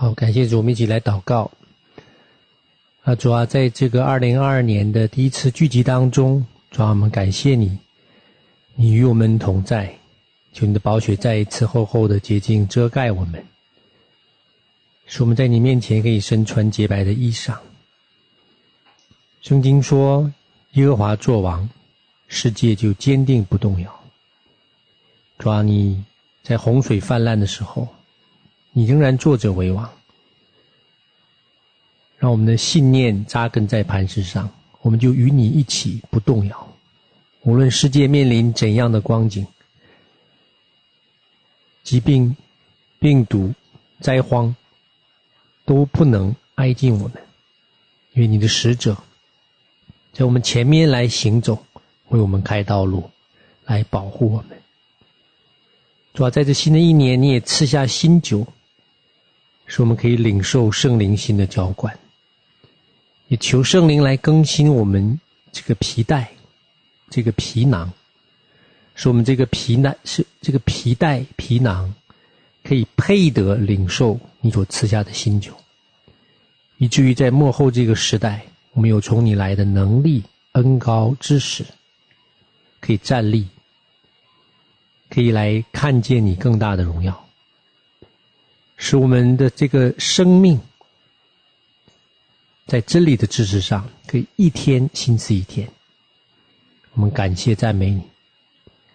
好，感谢主，我们一起来祷告。啊，主啊，在这个二零二二年的第一次聚集当中，主啊，我们感谢你，你与我们同在，求你的宝血再一次厚厚的洁净遮盖我们，使我们在你面前可以身穿洁白的衣裳。圣经说，耶和华作王，世界就坚定不动摇。主啊，你在洪水泛滥的时候，你仍然坐着为王。让我们的信念扎根在磐石上，我们就与你一起不动摇。无论世界面临怎样的光景，疾病、病毒、灾荒，都不能挨近我们，因为你的使者在我们前面来行走，为我们开道路，来保护我们。主要在这新的一年，你也赐下新酒，使我们可以领受圣灵新的浇灌。也求圣灵来更新我们这个皮带，这个皮囊，使我们这个皮囊是这个皮带皮囊，可以配得领受你所赐下的新酒，以至于在末后这个时代，我们有从你来的能力、恩膏、知识，可以站立，可以来看见你更大的荣耀，使我们的这个生命。在真理的知识上，可以一天新似一天。我们感谢赞美你，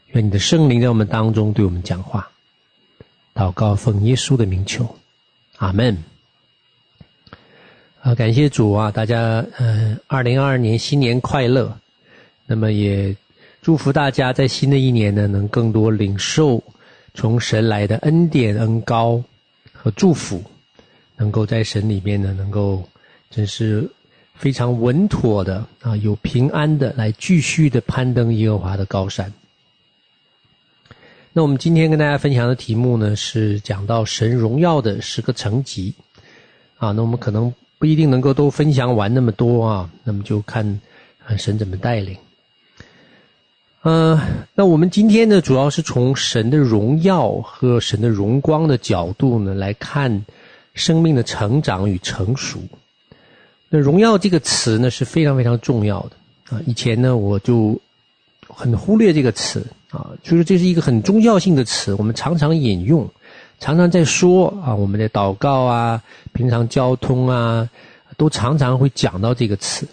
愿你的圣灵在我们当中对我们讲话。祷告奉耶稣的名求，阿门。啊，感谢主啊！大家，嗯，二零二二年新年快乐。那么也祝福大家在新的一年呢，能更多领受从神来的恩典、恩膏和祝福，能够在神里面呢，能够。真是非常稳妥的啊，有平安的来继续的攀登耶和华的高山。那我们今天跟大家分享的题目呢，是讲到神荣耀的十个层级啊。那我们可能不一定能够都分享完那么多啊，那么就看神怎么带领。嗯、呃，那我们今天呢，主要是从神的荣耀和神的荣光的角度呢，来看生命的成长与成熟。那“荣耀”这个词呢，是非常非常重要的啊！以前呢，我就很忽略这个词啊，就是这是一个很宗教性的词，我们常常引用，常常在说啊，我们的祷告啊，平常交通啊，都常常会讲到这个词。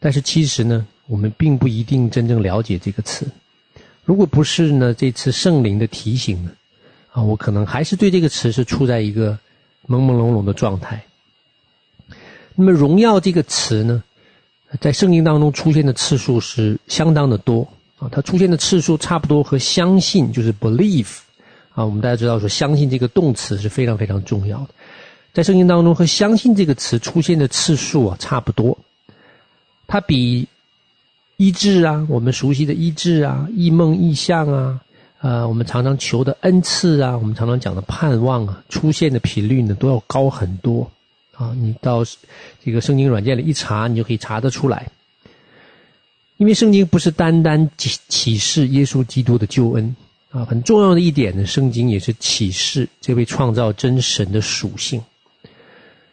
但是其实呢，我们并不一定真正了解这个词。如果不是呢，这次圣灵的提醒呢，啊，我可能还是对这个词是处在一个朦朦胧胧的状态。那么“荣耀”这个词呢，在圣经当中出现的次数是相当的多啊，它出现的次数差不多和“相信”就是 “believe” 啊，我们大家知道说“相信”这个动词是非常非常重要的，在圣经当中和“相信”这个词出现的次数啊差不多，它比医治啊，我们熟悉的医治啊、异梦异象啊，呃，我们常常求的恩赐啊，我们常常讲的盼望啊，出现的频率呢都要高很多。啊，你到这个圣经软件里一查，你就可以查得出来。因为圣经不是单单启示耶稣基督的救恩啊，很重要的一点呢，圣经也是启示这位创造真神的属性。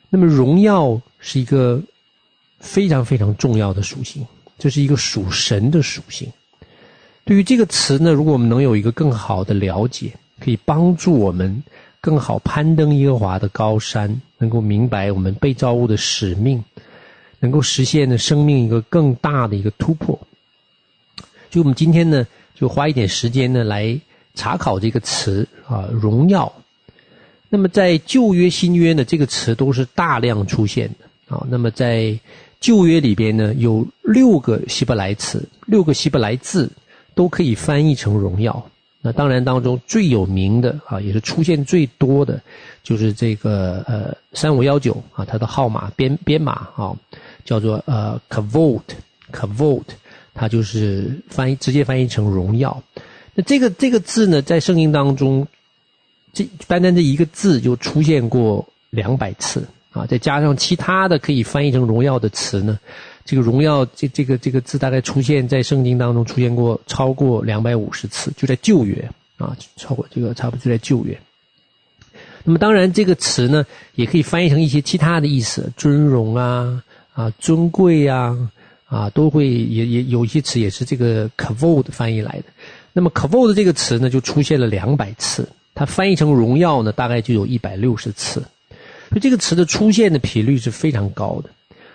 那么荣耀是一个非常非常重要的属性，这是一个属神的属性。对于这个词呢，如果我们能有一个更好的了解，可以帮助我们。更好攀登耶和华的高山，能够明白我们被造物的使命，能够实现的生命一个更大的一个突破。就我们今天呢，就花一点时间呢来查考这个词啊，荣耀。那么在旧约、新约呢，这个词都是大量出现的啊。那么在旧约里边呢，有六个希伯来词，六个希伯来字都可以翻译成荣耀。那当然，当中最有名的啊，也是出现最多的，就是这个呃三五幺九啊，它的号码编编码啊，叫做呃 Kavod，Kavod，它就是翻译直接翻译成荣耀。那这个这个字呢，在圣经当中，这单单这一个字就出现过两百次啊，再加上其他的可以翻译成荣耀的词呢。这个荣耀，这这个这个字大概出现在圣经当中出现过超过两百五十次，就在旧约啊，超过这个差不多就在旧约。那么当然，这个词呢，也可以翻译成一些其他的意思，尊荣啊，啊，尊贵啊，啊，都会也也有一些词也是这个 kavod 翻译来的。那么 kavod 这个词呢，就出现了两百次，它翻译成荣耀呢，大概就有一百六十次，所以这个词的出现的频率是非常高的。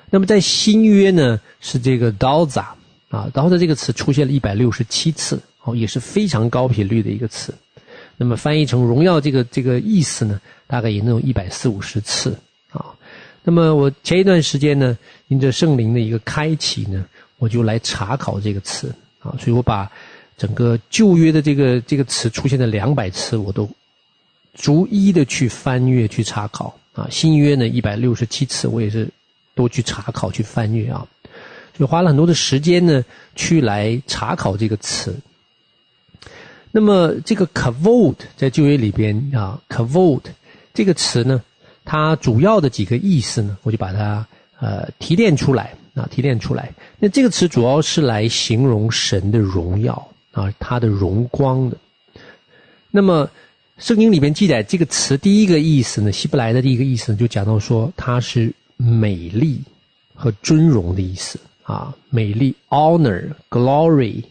那么在新约呢，是这个 d o z a 啊 d o z a 这个词出现了一百六十七次，哦，也是非常高频率的一个词。那么翻译成荣耀这个这个意思呢，大概也能有一百四五十次啊。那么我前一段时间呢，因着圣灵的一个开启呢，我就来查考这个词啊，所以我把整个旧约的这个这个词出现的两百次，我都逐一的去翻阅去查考啊。新约呢一百六十七次，我也是多去查考去翻阅啊，就花了很多的时间呢，去来查考这个词。那么这个 kavod 在旧约里边啊，kavod 这个词呢，它主要的几个意思呢，我就把它呃提炼出来啊，提炼出来。那这个词主要是来形容神的荣耀啊，他的荣光的。那么圣经里面记载这个词第一个意思呢，希伯来的第一个意思呢，就讲到说它是美丽和尊荣的意思啊，美丽 honor glory。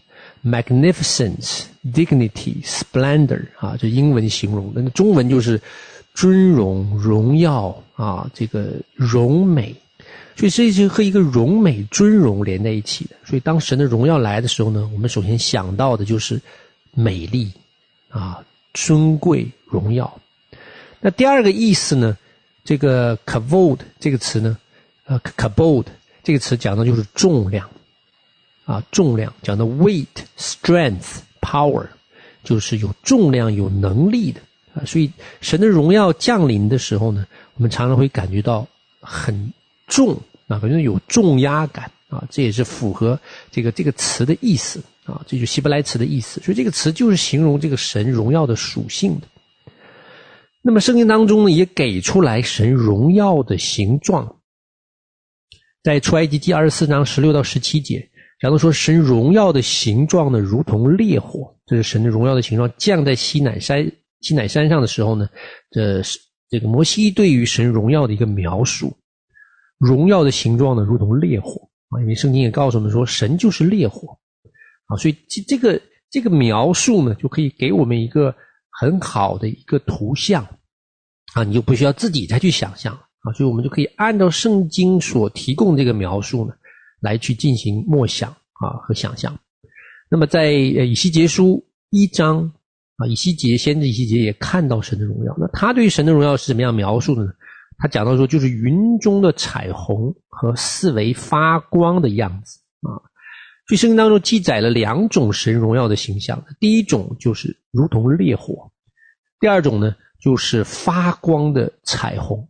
Magnificence, dignity, splendor 啊，这英文形容的，那中文就是尊荣、荣耀啊，这个荣美，所以这是和一个荣美、尊荣连在一起的。所以当神的荣耀来的时候呢，我们首先想到的就是美丽啊、尊贵、荣耀。那第二个意思呢，这个 c a v o d 这个词呢，呃 c a v o d 这个词讲的就是重量。啊，重量讲的 weight、strength、power，就是有重量、有能力的啊。所以神的荣耀降临的时候呢，我们常常会感觉到很重啊，感觉有重压感啊。这也是符合这个这个词的意思啊，这就是希伯来词的意思。所以这个词就是形容这个神荣耀的属性的。那么圣经当中呢，也给出来神荣耀的形状，在出埃及记二十四章十六到十七节。然后说神荣耀的形状呢，如同烈火，这是神的荣耀的形状降在西乃山西乃山上的时候呢，这是这个摩西对于神荣耀的一个描述。荣耀的形状呢，如同烈火啊，因为圣经也告诉我们说，神就是烈火啊，所以这这个这个描述呢，就可以给我们一个很好的一个图像啊，你就不需要自己再去想象啊，所以我们就可以按照圣经所提供这个描述呢。来去进行默想啊和想象，那么在呃以西结书一章啊，以西结先知以西结也看到神的荣耀。那他对于神的荣耀是怎么样描述的呢？他讲到说，就是云中的彩虹和四围发光的样子啊。所以圣经当中记载了两种神荣耀的形象，第一种就是如同烈火，第二种呢就是发光的彩虹。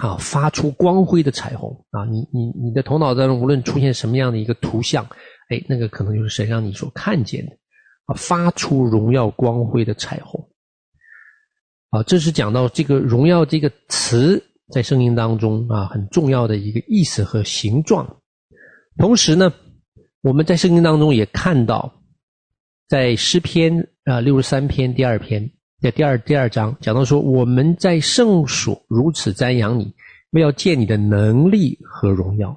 啊，发出光辉的彩虹啊！你你你的头脑当中无论出现什么样的一个图像，哎，那个可能就是神让你所看见的啊，发出荣耀光辉的彩虹。啊，这是讲到这个“荣耀”这个词在圣经当中啊很重要的一个意思和形状。同时呢，我们在圣经当中也看到，在诗篇啊六十三篇第二篇。在第二第二章讲到说，我们在圣所如此瞻仰你，为要见你的能力和荣耀。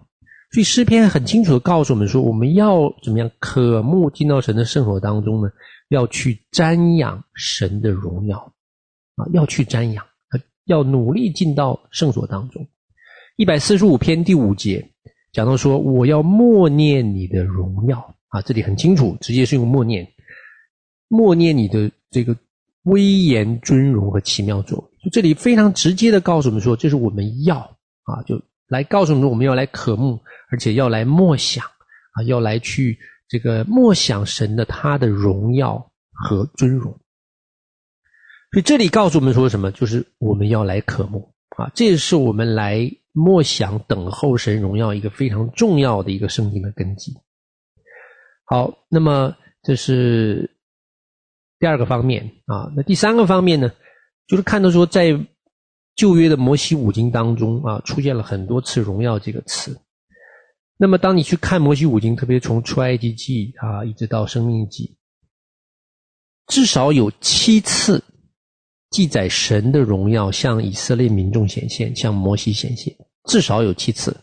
所以诗篇很清楚地告诉我们说，我们要怎么样渴慕进到神的圣所当中呢？要去瞻仰神的荣耀啊，要去瞻仰，要努力进到圣所当中。一百四十五篇第五节讲到说，我要默念你的荣耀啊，这里很清楚，直接是用默念，默念你的这个。威严、尊荣和奇妙作为，就这里非常直接的告诉我们说，这是我们要啊，就来告诉我们说，我们要来渴慕，而且要来默想啊，要来去这个默想神的他的荣耀和尊荣。所以这里告诉我们说什么？就是我们要来渴慕啊，这是我们来默想、等候神荣耀一个非常重要的一个圣经的根基。好，那么这是。第二个方面啊，那第三个方面呢，就是看到说，在旧约的摩西五经当中啊，出现了很多次“荣耀”这个词。那么，当你去看摩西五经，特别从出埃及记啊，一直到生命记，至少有七次记载神的荣耀向以色列民众显现，向摩西显现，至少有七次。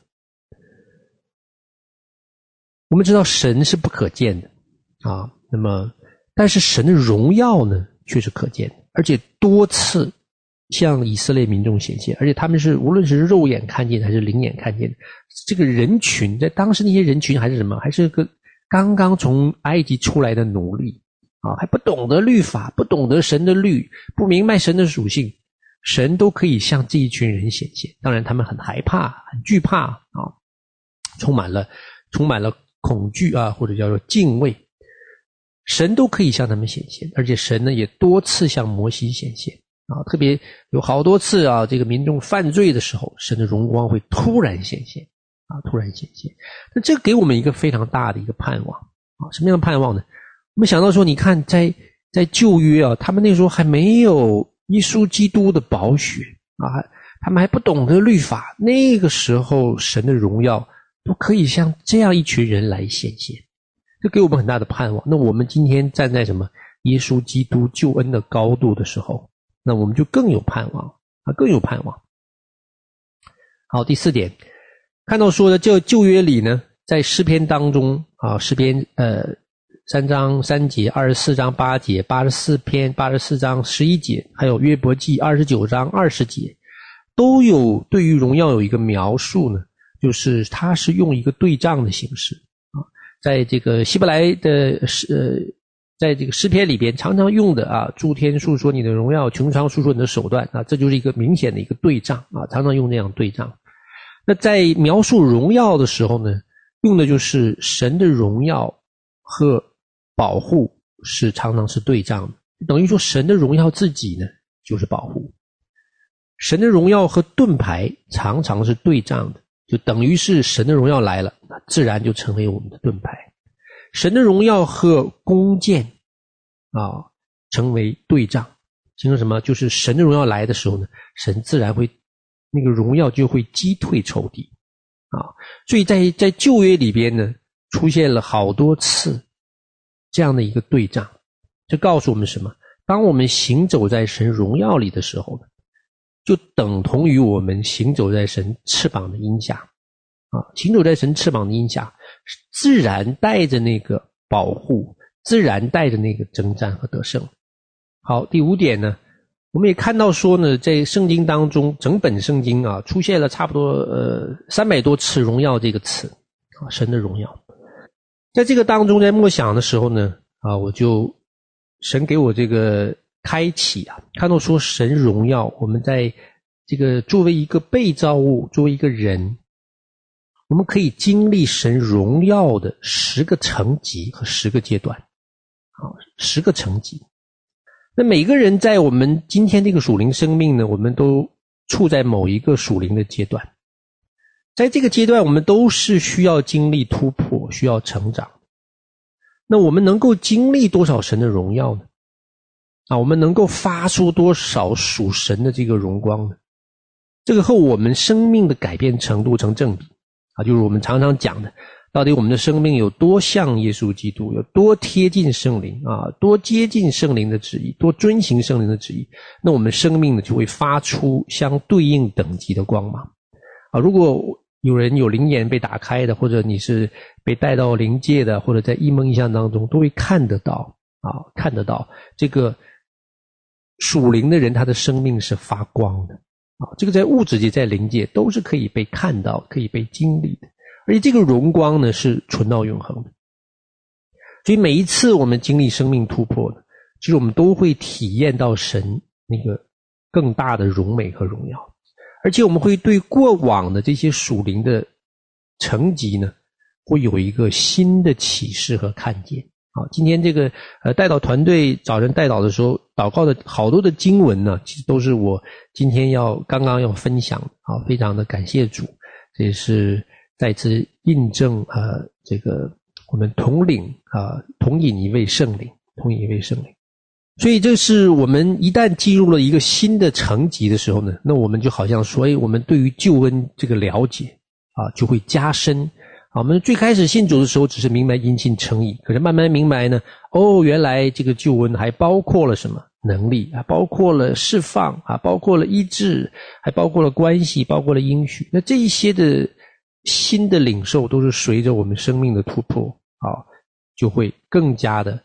我们知道神是不可见的啊，那么但是神的荣耀呢，却是可见的，而且多次向以色列民众显现，而且他们是无论是肉眼看见还是灵眼看见，这个人群在当时那些人群还是什么，还是个刚刚从埃及出来的奴隶。啊，还不懂得律法，不懂得神的律，不明白神的属性，神都可以向这一群人显现。当然，他们很害怕，很惧怕啊，充满了充满了恐惧啊，或者叫做敬畏。神都可以向他们显现，而且神呢也多次向摩西显现啊，特别有好多次啊，这个民众犯罪的时候，神的荣光会突然显现啊，突然显现。那这给我们一个非常大的一个盼望啊，什么样的盼望呢？我们想到说，你看，在在旧约啊，他们那时候还没有耶稣基督的宝血啊，他们还不懂得律法。那个时候，神的荣耀都可以像这样一群人来显现，这给我们很大的盼望。那我们今天站在什么耶稣基督救恩的高度的时候，那我们就更有盼望啊，更有盼望。好，第四点，看到说的这旧约里呢，在诗篇当中啊，诗篇呃。三章三节，二十四章八节，八十四篇八十四章十一节，还有约伯记二十九章二十节，都有对于荣耀有一个描述呢，就是它是用一个对仗的形式啊，在这个希伯来的诗呃，在这个诗篇里边常常用的啊，诸天述说你的荣耀，穹苍述说你的手段啊，这就是一个明显的一个对仗啊，常常用这样对仗。那在描述荣耀的时候呢，用的就是神的荣耀和。保护是常常是对仗的，等于说神的荣耀自己呢就是保护，神的荣耀和盾牌常常是对仗的，就等于是神的荣耀来了，那自然就成为我们的盾牌。神的荣耀和弓箭啊成为对仗，形成什么？就是神的荣耀来的时候呢，神自然会那个荣耀就会击退仇敌啊。所以在在旧约里边呢，出现了好多次。这样的一个对仗，就告诉我们什么？当我们行走在神荣耀里的时候呢，就等同于我们行走在神翅膀的荫下啊！行走在神翅膀的荫下，自然带着那个保护，自然带着那个征战和得胜。好，第五点呢，我们也看到说呢，在圣经当中，整本圣经啊，出现了差不多呃三百多次“荣耀”这个词啊，神的荣耀。在这个当中，在默想的时候呢，啊，我就神给我这个开启啊，看到说神荣耀，我们在这个作为一个被造物，作为一个人，我们可以经历神荣耀的十个层级和十个阶段，啊，十个层级。那每个人在我们今天这个属灵生命呢，我们都处在某一个属灵的阶段。在这个阶段，我们都是需要经历突破，需要成长。那我们能够经历多少神的荣耀呢？啊，我们能够发出多少属神的这个荣光呢？这个和我们生命的改变程度成正比啊，就是我们常常讲的，到底我们的生命有多像耶稣基督，有多贴近圣灵啊，多接近圣灵的旨意，多遵行圣灵的旨意，那我们生命呢就会发出相对应等级的光芒啊。如果有人有灵眼被打开的，或者你是被带到灵界的，或者在一梦一象当中，都会看得到啊，看得到这个属灵的人，他的生命是发光的啊。这个在物质界、在灵界都是可以被看到、可以被经历的，而且这个荣光呢是存到永恒的。所以每一次我们经历生命突破呢，其实我们都会体验到神那个更大的荣美和荣耀。而且我们会对过往的这些属灵的层级呢，会有一个新的启示和看见。好，今天这个呃代祷团队早晨代祷的时候，祷告的好多的经文呢，其实都是我今天要刚刚要分享。啊，非常的感谢主，这也是再次印证呃这个我们统领啊同饮一位圣灵，同饮一位圣灵。所以，这是我们一旦进入了一个新的层级的时候呢，那我们就好像说，哎，我们对于救恩这个了解啊，就会加深。啊，我们最开始信主的时候，只是明白因信称义，可是慢慢明白呢，哦，原来这个救恩还包括了什么？能力啊，包括了释放啊，包括了医治，还包括了关系，包括了应许。那这一些的新的领受，都是随着我们生命的突破啊，就会更加的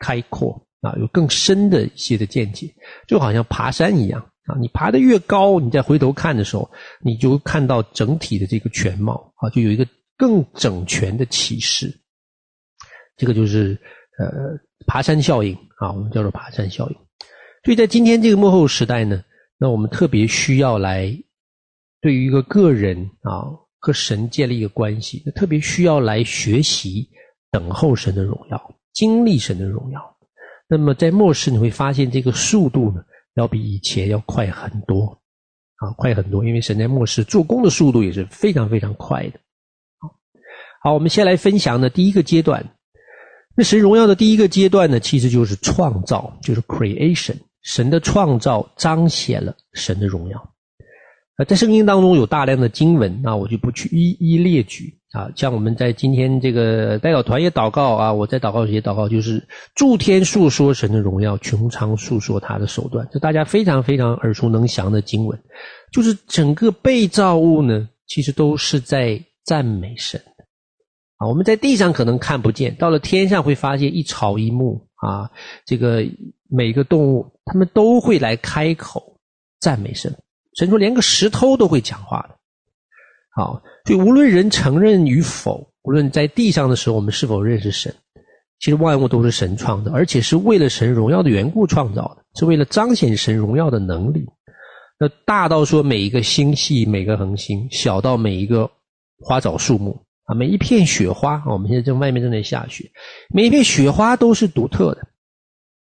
开阔啊，有更深的一些的见解，就好像爬山一样啊。你爬得越高，你再回头看的时候，你就看到整体的这个全貌啊，就有一个更整全的启示。这个就是呃。爬山效应啊，我们叫做爬山效应。所以在今天这个幕后时代呢，那我们特别需要来对于一个个人啊和神建立一个关系，特别需要来学习等候神的荣耀，经历神的荣耀。那么在末世你会发现这个速度呢，要比以前要快很多啊，快很多，因为神在末世做工的速度也是非常非常快的。好，我们先来分享的第一个阶段。那神荣耀的第一个阶段呢，其实就是创造，就是 creation。神的创造彰显了神的荣耀。啊，在圣经当中有大量的经文，那我就不去一一列举啊。像我们在今天这个代表团也祷告啊，我在祷告时也祷告，就是诸天述说神的荣耀，穹苍述说他的手段，这大家非常非常耳熟能详的经文。就是整个被造物呢，其实都是在赞美神。啊，我们在地上可能看不见，到了天上会发现一草一木啊，这个每个动物，他们都会来开口赞美神。神说，连个石头都会讲话的。好，所以无论人承认与否，无论在地上的时候我们是否认识神，其实万物都是神创的，而且是为了神荣耀的缘故创造的，是为了彰显神荣耀的能力。那大到说每一个星系、每个恒星，小到每一个花草树木。啊，每一片雪花，我们现在正外面正在下雪，每一片雪花都是独特的，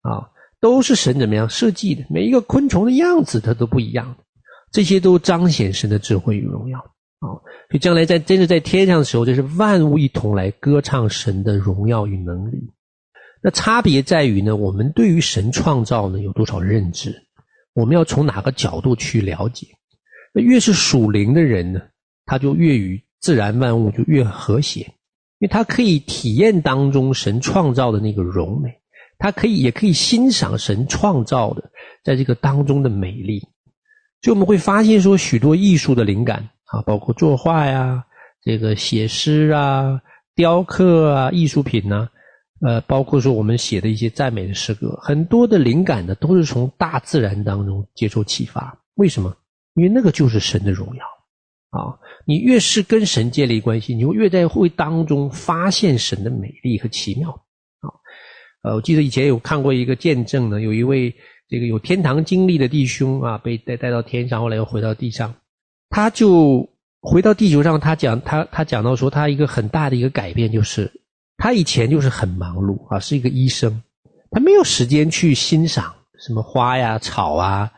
啊，都是神怎么样设计的？每一个昆虫的样子它都不一样的，这些都彰显神的智慧与荣耀啊！所以将来在真的在天上的时候，就是万物一同来歌唱神的荣耀与能力。那差别在于呢，我们对于神创造呢有多少认知？我们要从哪个角度去了解？那越是属灵的人呢，他就越与。自然万物就越和谐，因为他可以体验当中神创造的那个荣美，他可以也可以欣赏神创造的在这个当中的美丽。就我们会发现说，许多艺术的灵感啊，包括作画呀、这个写诗啊、雕刻啊、艺术品呢，呃，包括说我们写的一些赞美的诗歌，很多的灵感呢都是从大自然当中接受启发。为什么？因为那个就是神的荣耀。啊，你越是跟神建立关系，你就越在会当中发现神的美丽和奇妙。啊，呃，我记得以前有看过一个见证呢，有一位这个有天堂经历的弟兄啊，被带带到天上，后来又回到地上，他就回到地球上，他讲他他讲到说，他一个很大的一个改变就是，他以前就是很忙碌啊，是一个医生，他没有时间去欣赏什么花呀、草啊。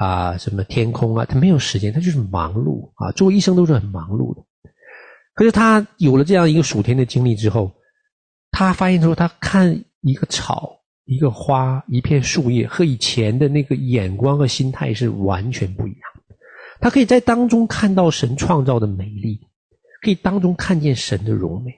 啊，什么天空啊，他没有时间，他就是忙碌啊。做医生都是很忙碌的。可是他有了这样一个属天的经历之后，他发现说，他看一个草、一个花、一片树叶，和以前的那个眼光和心态是完全不一样。他可以在当中看到神创造的美丽，可以当中看见神的荣美。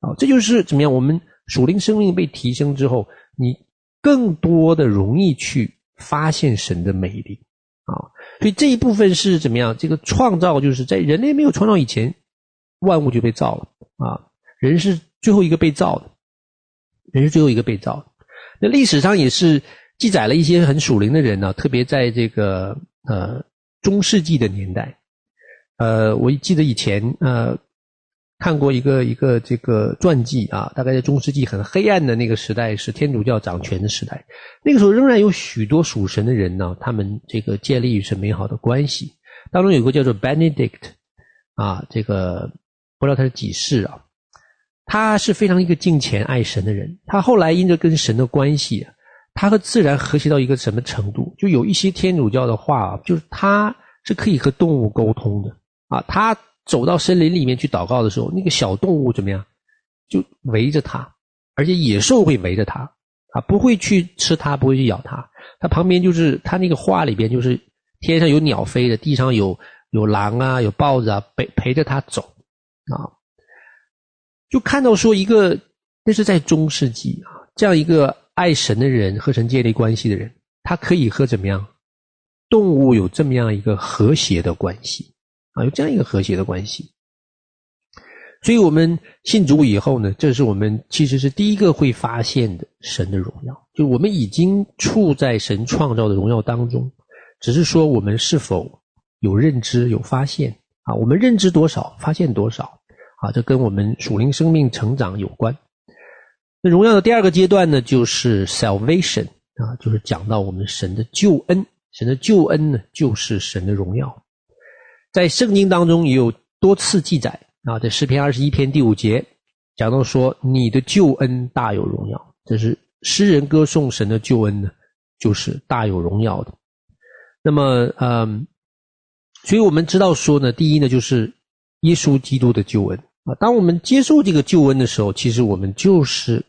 啊，这就是怎么样？我们属灵生命被提升之后，你更多的容易去发现神的美丽。啊，所以这一部分是怎么样？这个创造就是在人类没有创造以前，万物就被造了啊。人是最后一个被造的，人是最后一个被造的。那历史上也是记载了一些很属灵的人呢、特别在这个呃中世纪的年代，呃，我记得以前呃。看过一个一个这个传记啊，大概在中世纪很黑暗的那个时代，是天主教掌权的时代。那个时候仍然有许多属神的人呢，他们这个建立与神美好的关系。当中有个叫做 Benedict 啊，这个不知道他是几世啊，他是非常一个敬虔爱神的人。他后来因着跟神的关系，他和自然和谐到一个什么程度？就有一些天主教的话，就是他是可以和动物沟通的啊，他。走到森林里面去祷告的时候，那个小动物怎么样？就围着他，而且野兽会围着他，啊，不会去吃他，不会去咬他。他旁边就是他那个画里边，就是天上有鸟飞的，地上有有狼啊，有豹子啊，陪陪着他走，啊，就看到说一个那是在中世纪啊，这样一个爱神的人和神建立关系的人，他可以和怎么样动物有这么样一个和谐的关系啊，有这样一个和谐的关系。所以我们信主以后呢，这是我们其实是第一个会发现的神的荣耀，就我们已经处在神创造的荣耀当中，只是说我们是否有认知、有发现啊？我们认知多少，发现多少啊？这跟我们属灵生命成长有关。那荣耀的第二个阶段呢，就是 salvation 啊，就是讲到我们神的救恩。神的救恩呢，就是神的荣耀。在圣经当中也有多次记载啊，在诗篇二十一篇第五节讲到说：“你的救恩大有荣耀。”这是诗人歌颂神的救恩呢，就是大有荣耀的。那么，嗯。所以我们知道说呢，第一呢，就是耶稣基督的救恩啊。当我们接受这个救恩的时候，其实我们就是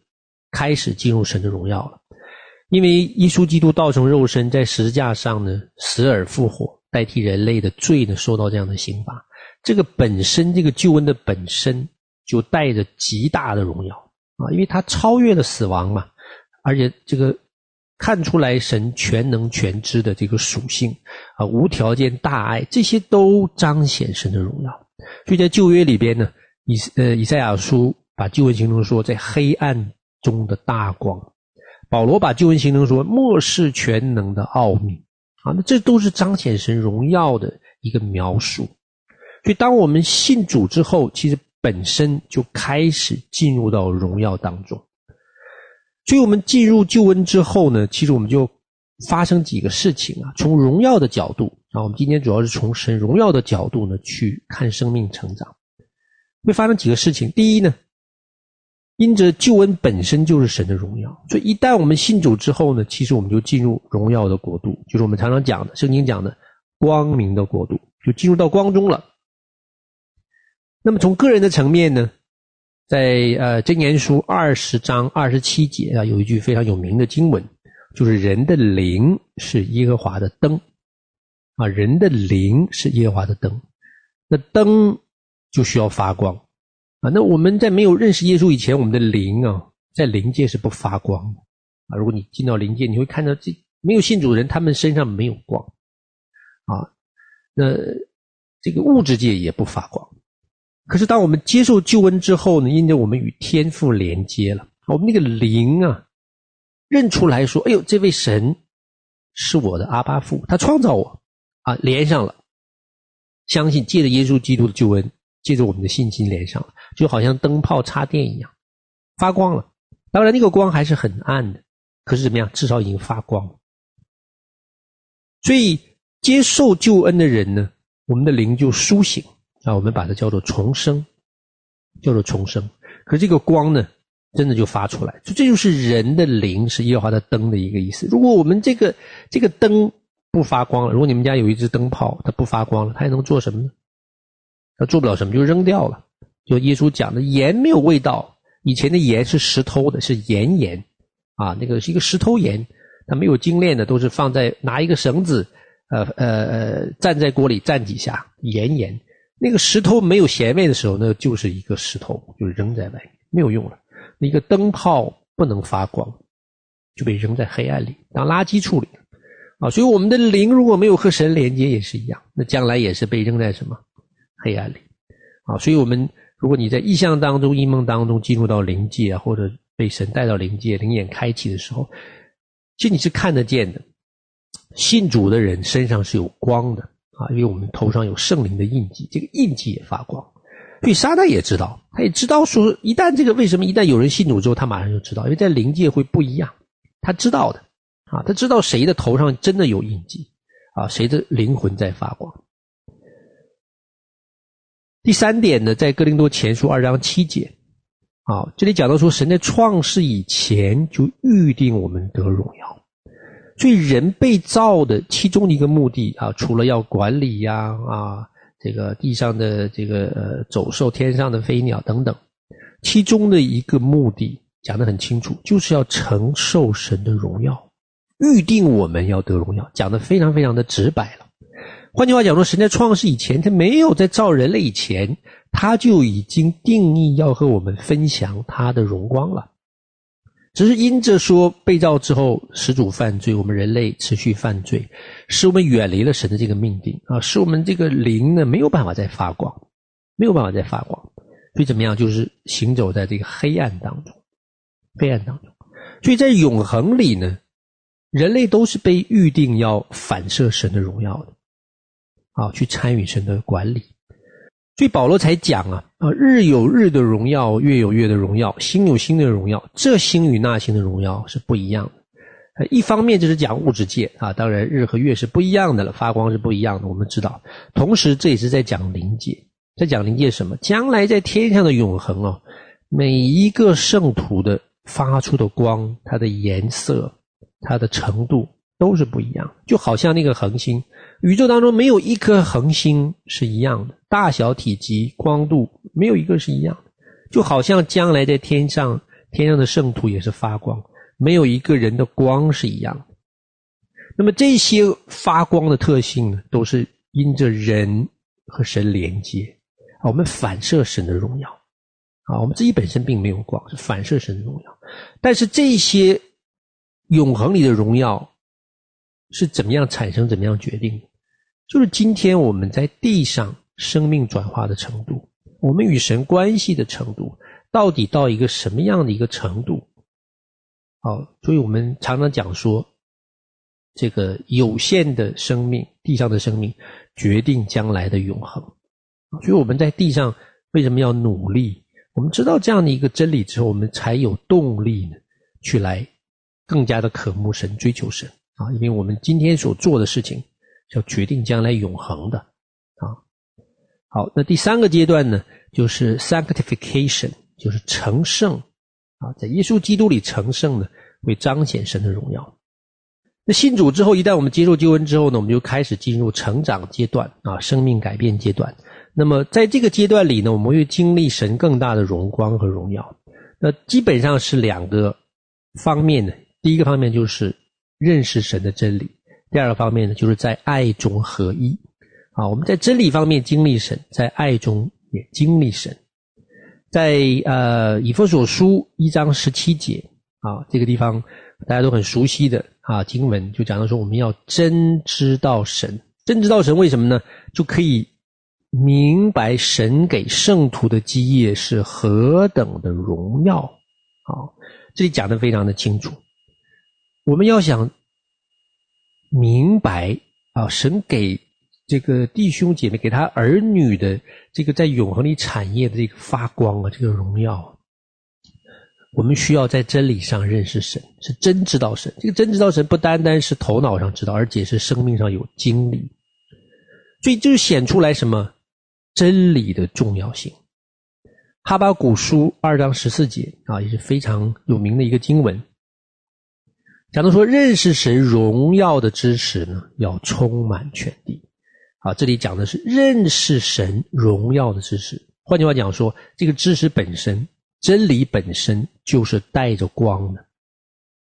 开始进入神的荣耀了。因为耶稣基督道成肉身，在十字架上呢，死而复活，代替人类的罪呢，受到这样的刑罚。这个本身，这个救恩的本身就带着极大的荣耀啊，因为它超越了死亡嘛，而且这个。看出来神全能全知的这个属性啊，无条件大爱，这些都彰显神的荣耀。所以在旧约里边呢，以呃以赛亚书把救恩形容说在黑暗中的大光，保罗把救恩形容说末世全能的奥秘啊，那这都是彰显神荣耀的一个描述。所以当我们信主之后，其实本身就开始进入到荣耀当中。所以我们进入救恩之后呢，其实我们就发生几个事情啊。从荣耀的角度啊，我们今天主要是从神荣耀的角度呢去看生命成长，会发生几个事情。第一呢，因着救恩本身就是神的荣耀，所以一旦我们信主之后呢，其实我们就进入荣耀的国度，就是我们常常讲的圣经讲的光明的国度，就进入到光中了。那么从个人的层面呢，在呃，箴言书二十章二十七节啊，有一句非常有名的经文，就是人的灵是耶和华的灯啊，人的灵是耶和华的灯，那灯就需要发光啊。那我们在没有认识耶稣以前，我们的灵啊，在灵界是不发光的啊。如果你进到灵界，你会看到这没有信主的人，他们身上没有光啊。那这个物质界也不发光。可是，当我们接受救恩之后呢，因着我们与天父连接了，我们那个灵啊，认出来说：“哎呦，这位神是我的阿爸父，他创造我啊！”连上了，相信借着耶稣基督的救恩，借着我们的信心连上了，就好像灯泡插电一样，发光了。当然，那个光还是很暗的，可是怎么样？至少已经发光了。所以，接受救恩的人呢，我们的灵就苏醒。啊，我们把它叫做重生，叫做重生。可这个光呢，真的就发出来，就这就是人的灵是耶和华的灯的一个意思。如果我们这个这个灯不发光了，如果你们家有一只灯泡，它不发光了，它还能做什么呢？它做不了什么，就扔掉了。就耶稣讲的盐没有味道，以前的盐是石头的，是盐盐啊，那个是一个石头盐，它没有精炼的，都是放在拿一个绳子，呃呃呃，站在锅里站几下，盐盐。那个石头没有咸味的时候，那就是一个石头，就扔在外面，没有用了。那个灯泡不能发光，就被扔在黑暗里当垃圾处理了。啊，所以我们的灵如果没有和神连接，也是一样，那将来也是被扔在什么黑暗里。啊，所以我们如果你在异象当中、异梦当中进入到灵界啊，或者被神带到灵界、灵眼开启的时候，其实你是看得见的。信主的人身上是有光的。啊，因为我们头上有圣灵的印记，这个印记也发光，所以撒旦也知道，他也知道说，一旦这个为什么一旦有人信主之后，他马上就知道，因为在灵界会不一样，他知道的，啊，他知道谁的头上真的有印记，啊，谁的灵魂在发光。第三点呢，在哥林多前书二章七节，啊，这里讲到说，神在创世以前就预定我们得荣耀。所以人被造的其中一个目的啊，除了要管理呀啊，这个地上的这个呃走兽、天上的飞鸟等等，其中的一个目的讲得很清楚，就是要承受神的荣耀，预定我们要得荣耀，讲得非常非常的直白了。换句话讲说，神在创世以前，他没有在造人类以前，他就已经定义要和我们分享他的荣光了。只是因着说被造之后始祖犯罪，我们人类持续犯罪，使我们远离了神的这个命定啊，使我们这个灵呢没有办法再发光，没有办法再发光，所以怎么样？就是行走在这个黑暗当中，黑暗当中。所以在永恒里呢，人类都是被预定要反射神的荣耀的，啊，去参与神的管理。所以保罗才讲啊，啊，日有日的荣耀，月有月的荣耀，星有星的荣耀，这星与那星的荣耀是不一样的。一方面就是讲物质界啊，当然日和月是不一样的了，发光是不一样的，我们知道。同时这也是在讲灵界，在讲灵界什么？将来在天上的永恒哦，每一个圣徒的发出的光，它的颜色、它的程度都是不一样，就好像那个恒星。宇宙当中没有一颗恒星是一样的，大小、体积、光度没有一个是一样的，就好像将来在天上，天上的圣徒也是发光，没有一个人的光是一样的。那么这些发光的特性呢，都是因着人和神连接啊，我们反射神的荣耀啊，我们自己本身并没有光，是反射神的荣耀，但是这些永恒里的荣耀是怎么样产生、怎么样决定的？就是今天我们在地上生命转化的程度，我们与神关系的程度，到底到一个什么样的一个程度？好，所以我们常常讲说，这个有限的生命，地上的生命，决定将来的永恒。所以我们在地上为什么要努力？我们知道这样的一个真理之后，我们才有动力呢，去来更加的渴慕神、追求神啊！因为我们今天所做的事情。要决定将来永恒的啊，好，那第三个阶段呢，就是 sanctification，就是成圣啊，在耶稣基督里成圣呢，会彰显神的荣耀。那信主之后，一旦我们接受救恩之后呢，我们就开始进入成长阶段啊，生命改变阶段。那么在这个阶段里呢，我们会经历神更大的荣光和荣耀。那基本上是两个方面的，第一个方面就是认识神的真理。第二个方面呢，就是在爱中合一，啊，我们在真理方面经历神，在爱中也经历神。在呃以弗所书一章十七节啊，这个地方大家都很熟悉的啊经文，就讲到说我们要真知道神，真知道神为什么呢？就可以明白神给圣徒的基业是何等的荣耀。啊，这里讲的非常的清楚，我们要想。明白啊，神给这个弟兄姐妹，给他儿女的这个在永恒里产业的这个发光啊，这个荣耀，我们需要在真理上认识神，是真知道神。这个真知道神不单单是头脑上知道，而且是生命上有经历，所以就显出来什么真理的重要性。哈巴谷书二章十四节啊，也是非常有名的一个经文。讲到说，认识神荣耀的知识呢，要充满全地。啊，这里讲的是认识神荣耀的知识。换句话讲说，这个知识本身，真理本身就是带着光的，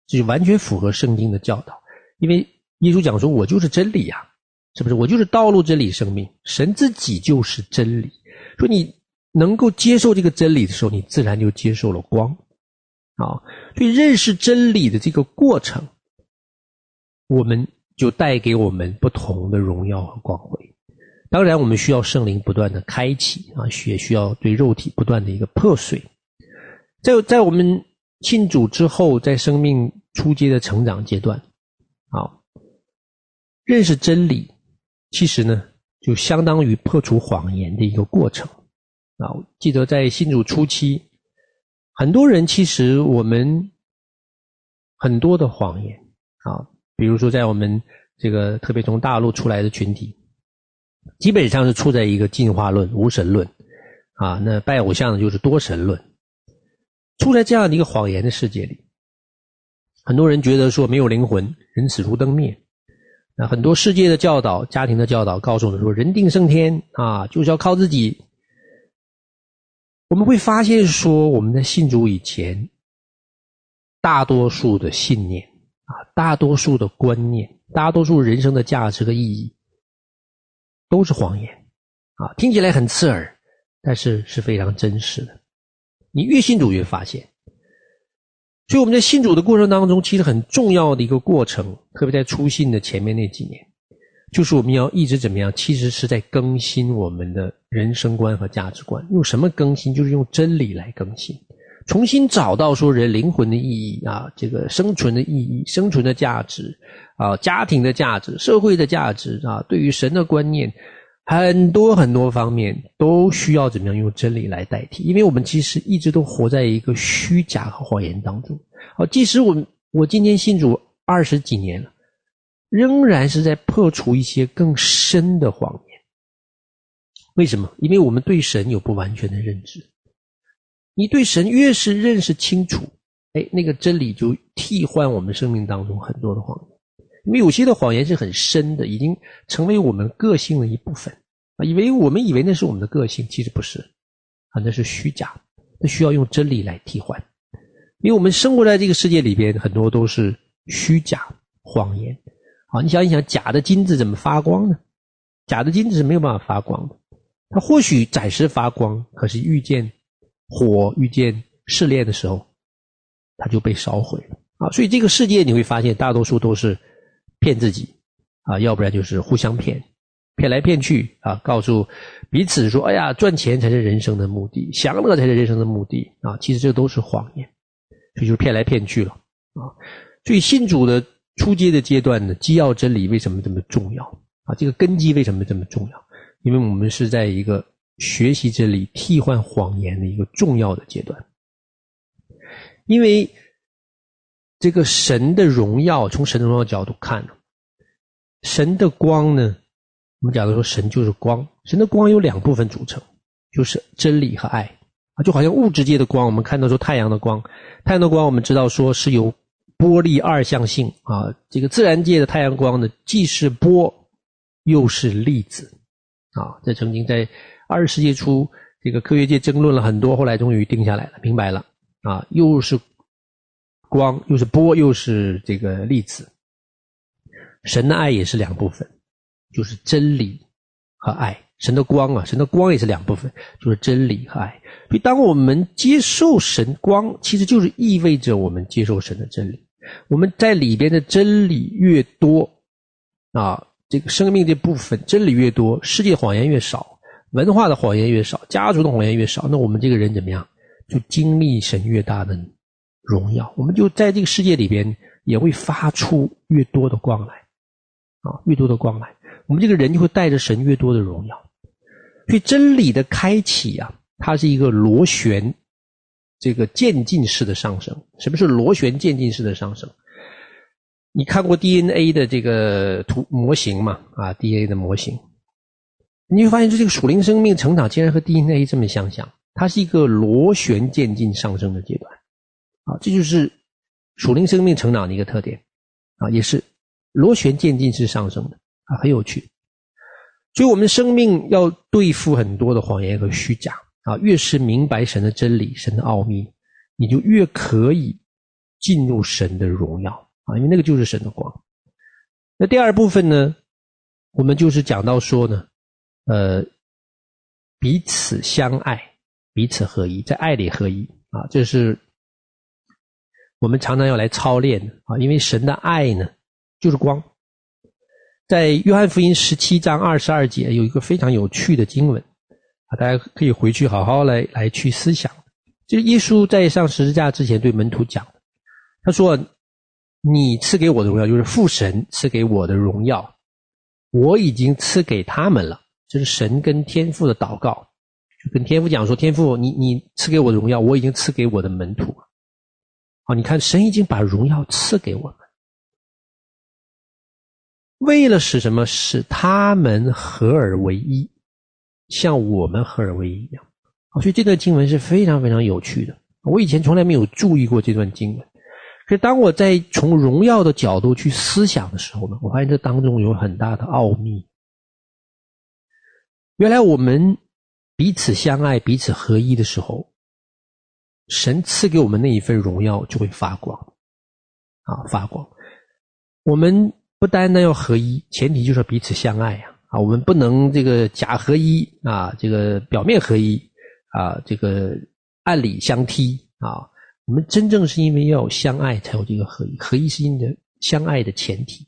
这就完全符合圣经的教导。因为耶稣讲说：“我就是真理呀，是不是？我就是道路、真理、生命。神自己就是真理。说你能够接受这个真理的时候，你自然就接受了光。”啊，所以认识真理的这个过程，我们就带给我们不同的荣耀和光辉。当然，我们需要圣灵不断的开启啊，也需要对肉体不断的一个破碎。在在我们信主之后，在生命初阶的成长阶段，啊，认识真理，其实呢，就相当于破除谎言的一个过程。啊，记得在信主初期。很多人其实我们很多的谎言啊，比如说在我们这个特别从大陆出来的群体，基本上是处在一个进化论、无神论啊，那拜偶像的就是多神论，处在这样的一个谎言的世界里，很多人觉得说没有灵魂，人死如灯灭。那很多世界的教导、家庭的教导告诉我们说，人定胜天啊，就是要靠自己。我们会发现说，我们在信主以前，大多数的信念啊，大多数的观念，大多数人生的价值和意义，都是谎言啊！听起来很刺耳，但是是非常真实的。你越信主越发现，所以我们在信主的过程当中，其实很重要的一个过程，特别在初信的前面那几年，就是我们要一直怎么样？其实是在更新我们的人生观和价值观。用什么更新？就是用真理来更新，重新找到说人灵魂的意义啊，这个生存的意义、生存的价值啊，家庭的价值、社会的价值啊，对于神的观念。很多很多方面都需要怎么样用真理来代替，因为我们其实一直都活在一个虚假和谎言当中。好，即使我我今天信主二十几年了，仍然是在破除一些更深的谎言。为什么？因为我们对神有不完全的认知。你对神越是认识清楚，哎，那个真理就替换我们生命当中很多的谎言。因为有些的谎言是很深的，已经成为我们个性的一部分啊！以为我们以为那是我们的个性，其实不是啊，那是虚假，那需要用真理来替换。因为我们生活在这个世界里边，很多都是虚假谎言啊！你想一想，假的金子怎么发光呢？假的金子是没有办法发光的，它或许暂时发光，可是遇见火、遇见试炼的时候，它就被烧毁了啊！所以这个世界你会发现，大多数都是。骗自己啊，要不然就是互相骗，骗来骗去啊，告诉彼此说：“哎呀，赚钱才是人生的目的，享乐才是人生的目的啊！”其实这都是谎言，所以就是骗来骗去了啊。所以信主的初阶的阶段呢，基要真理为什么这么重要啊？这个根基为什么这么重要？因为我们是在一个学习真理、替换谎言的一个重要的阶段，因为。这个神的荣耀，从神的荣耀角度看呢，神的光呢，我们讲的说神就是光，神的光有两部分组成，就是真理和爱啊，就好像物质界的光，我们看到说太阳的光，太阳的光我们知道说是由波粒二象性啊，这个自然界的太阳光呢，既是波又是粒子啊，这曾经在二十世纪初，这个科学界争论了很多，后来终于定下来了，明白了啊，又是。光又是波，又是这个粒子。神的爱也是两部分，就是真理和爱。神的光啊，神的光也是两部分，就是真理和爱。所以，当我们接受神光，其实就是意味着我们接受神的真理。我们在里边的真理越多啊，这个生命这部分真理越多，世界谎言越少，文化的谎言越少，家族的谎言越少，那我们这个人怎么样？就经历神越大的。荣耀，我们就在这个世界里边也会发出越多的光来，啊，越多的光来，我们这个人就会带着神越多的荣耀。所以真理的开启啊，它是一个螺旋，这个渐进式的上升。什么是螺旋渐进式的上升？你看过 DNA 的这个图模型吗？啊，DNA 的模型，你会发现这个属灵生命成长竟然和 DNA 这么相像，它是一个螺旋渐进上升的阶段。啊，这就是属灵生命成长的一个特点，啊，也是螺旋渐进式上升的，啊，很有趣。所以，我们生命要对付很多的谎言和虚假，啊，越是明白神的真理、神的奥秘，你就越可以进入神的荣耀，啊，因为那个就是神的光。那第二部分呢，我们就是讲到说呢，呃，彼此相爱，彼此合一，在爱里合一，啊，这是。我们常常要来操练的啊，因为神的爱呢，就是光。在约翰福音十七章二十二节有一个非常有趣的经文大家可以回去好好来来去思想。就是耶稣在上十字架之前对门徒讲，他说：“你赐给我的荣耀，就是父神赐给我的荣耀，我已经赐给他们了。”这是神跟天父的祷告，就跟天父讲说：“天父，你你赐给我的荣耀，我已经赐给我的门徒。”好，你看，神已经把荣耀赐给我们，为了使什么？使他们合而为一，像我们合而为一一样。所以这段经文是非常非常有趣的。我以前从来没有注意过这段经文，可是当我在从荣耀的角度去思想的时候呢，我发现这当中有很大的奥秘。原来我们彼此相爱、彼此合一的时候。神赐给我们那一份荣耀就会发光，啊，发光。我们不单单要合一，前提就是彼此相爱呀，啊，啊我们不能这个假合一啊，这个表面合一啊，这个暗里相踢啊，我们真正是因为要相爱，才有这个合一。合一是因为相爱的前提。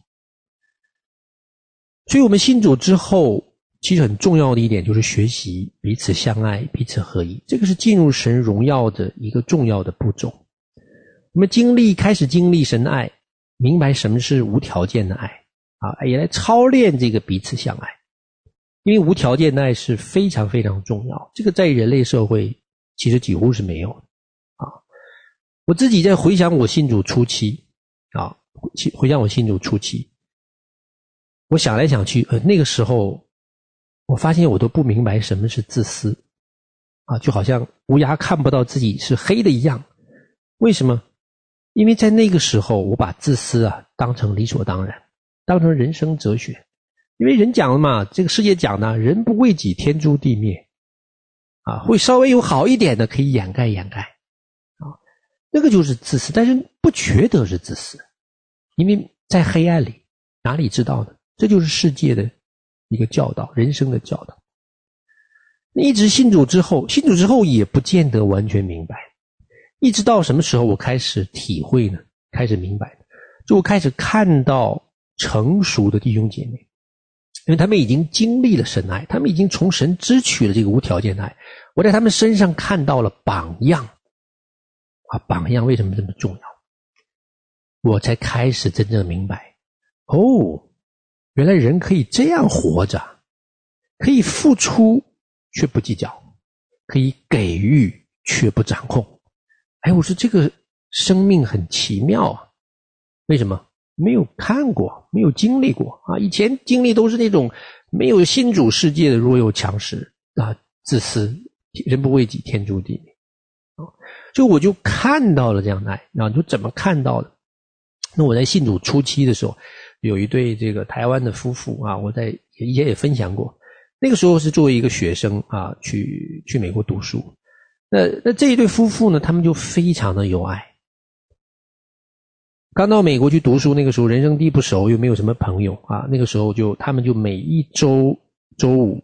所以，我们信主之后，其实很重要的一点就是学习彼此相爱、彼此合一。这个是进入神荣耀的一个重要的步骤。我们经历开始经历神爱，明白什么是无条件的爱啊，也来操练这个彼此相爱。因为无条件的爱是非常非常重要，这个在人类社会其实几乎是没有的啊。我自己在回想我信主初期啊，回想我信主初期。我想来想去，呃，那个时候，我发现我都不明白什么是自私，啊，就好像乌鸦看不到自己是黑的一样。为什么？因为在那个时候，我把自私啊当成理所当然，当成人生哲学。因为人讲了嘛，这个世界讲呢，人不为己，天诛地灭，啊，会稍微有好一点的可以掩盖掩盖，啊，那个就是自私，但是不觉得是自私，因为在黑暗里，哪里知道呢？这就是世界的一个教导，人生的教导。一直信主之后，信主之后也不见得完全明白。一直到什么时候我开始体会呢？开始明白，就我开始看到成熟的弟兄姐妹，因为他们已经经历了神爱，他们已经从神支取了这个无条件的爱。我在他们身上看到了榜样啊，榜样为什么这么重要？我才开始真正明白哦。原来人可以这样活着，可以付出却不计较，可以给予却不掌控。哎，我说这个生命很奇妙啊！为什么？没有看过，没有经历过啊！以前经历都是那种没有信主世界的弱肉强食啊，自私，人不为己，天诛地灭啊！就我就看到了这样的爱，啊！就怎么看到的？那我在信主初期的时候。有一对这个台湾的夫妇啊，我在以前也分享过。那个时候是作为一个学生啊，去去美国读书。那那这一对夫妇呢，他们就非常的有爱。刚到美国去读书，那个时候人生地不熟，又没有什么朋友啊。那个时候就他们就每一周周五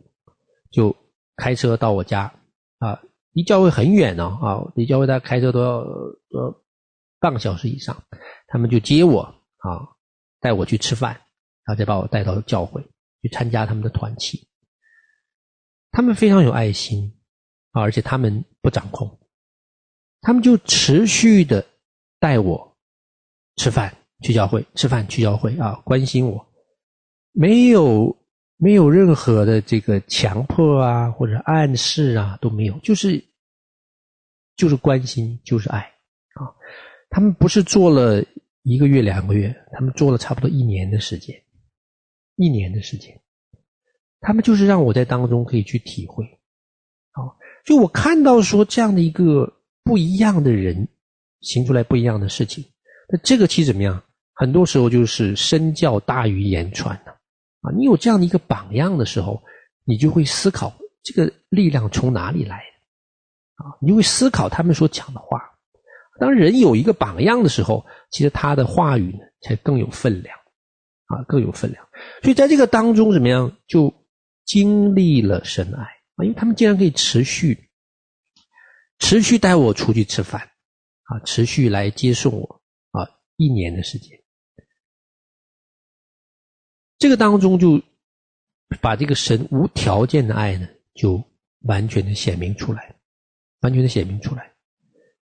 就开车到我家啊，离教会很远呢啊，离教会大概开车都要呃半个小时以上，他们就接我啊。带我去吃饭，然后再把我带到教会去参加他们的团契。他们非常有爱心啊，而且他们不掌控，他们就持续的带我吃饭去教会，吃饭去教会啊，关心我，没有没有任何的这个强迫啊或者暗示啊都没有，就是就是关心，就是爱啊。他们不是做了。一个月、两个月，他们做了差不多一年的时间，一年的时间，他们就是让我在当中可以去体会，啊，就我看到说这样的一个不一样的人行出来不一样的事情，那这个其实怎么样？很多时候就是身教大于言传的，啊，你有这样的一个榜样的时候，你就会思考这个力量从哪里来，啊，你就会思考他们所讲的话。当人有一个榜样的时候，其实他的话语呢才更有分量，啊，更有分量。所以在这个当中，怎么样就经历了神爱啊？因为他们竟然可以持续、持续带我出去吃饭，啊，持续来接送我，一年的时间。这个当中就把这个神无条件的爱呢，就完全的显明出来，完全的显明出来。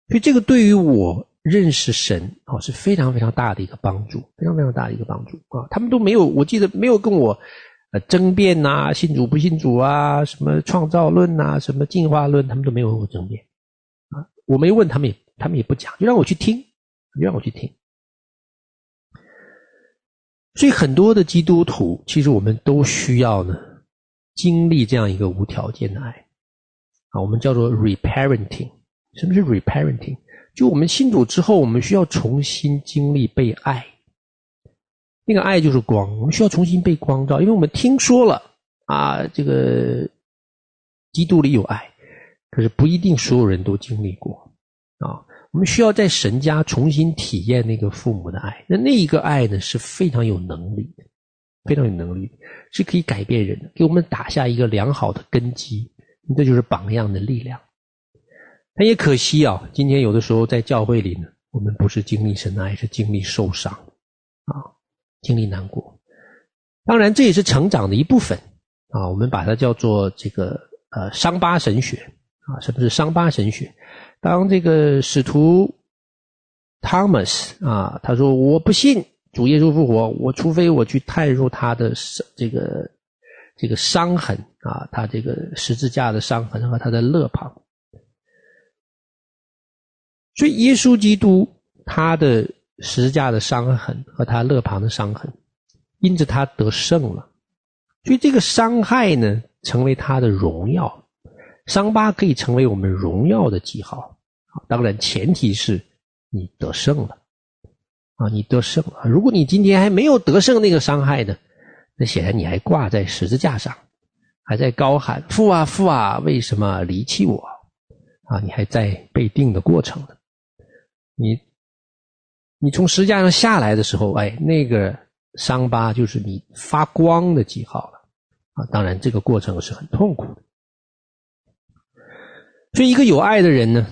所以这个对于我认识神啊是非常非常大的一个帮助，非常非常大的一个帮助啊！他们都没有，我记得没有跟我呃争辩呐，信主不信主啊，什么创造论呐，什么进化论，他们都没有跟我争辩啊。我没问他们也，他们也不讲，就让我去听，就让我去听。所以很多的基督徒，其实我们都需要呢，经历这样一个无条件的爱啊，我们叫做 reparenting。什么是 reparenting？就我们信主之后，我们需要重新经历被爱。那个爱就是光，我们需要重新被光照，因为我们听说了啊，这个基督里有爱，可是不一定所有人都经历过啊。我们需要在神家重新体验那个父母的爱。那那一个爱呢，是非常有能力的，非常有能力，是可以改变人的，给我们打下一个良好的根基。这就是榜样的力量。但也可惜啊，今天有的时候在教会里呢，我们不是经历神的爱，是经历受伤啊，经历难过。当然，这也是成长的一部分啊。我们把它叫做这个呃伤疤神学啊。什么是伤疤神学？当这个使徒 Thomas 啊，他说我不信主耶稣复活，我除非我去探入他的这个这个伤痕啊，他这个十字架的伤痕和他的肋旁。所以，耶稣基督他的十字架的伤痕和他肋旁的伤痕，因着他得胜了，所以这个伤害呢，成为他的荣耀，伤疤可以成为我们荣耀的记号。当然，前提是你得胜了啊，你得胜了。如果你今天还没有得胜那个伤害呢，那显然你还挂在十字架上，还在高喊“父啊，父啊，为什么离弃我？”啊，你还在被定的过程呢。你，你从十字架上下来的时候，哎，那个伤疤就是你发光的记号了啊！当然，这个过程是很痛苦的。所以，一个有爱的人呢，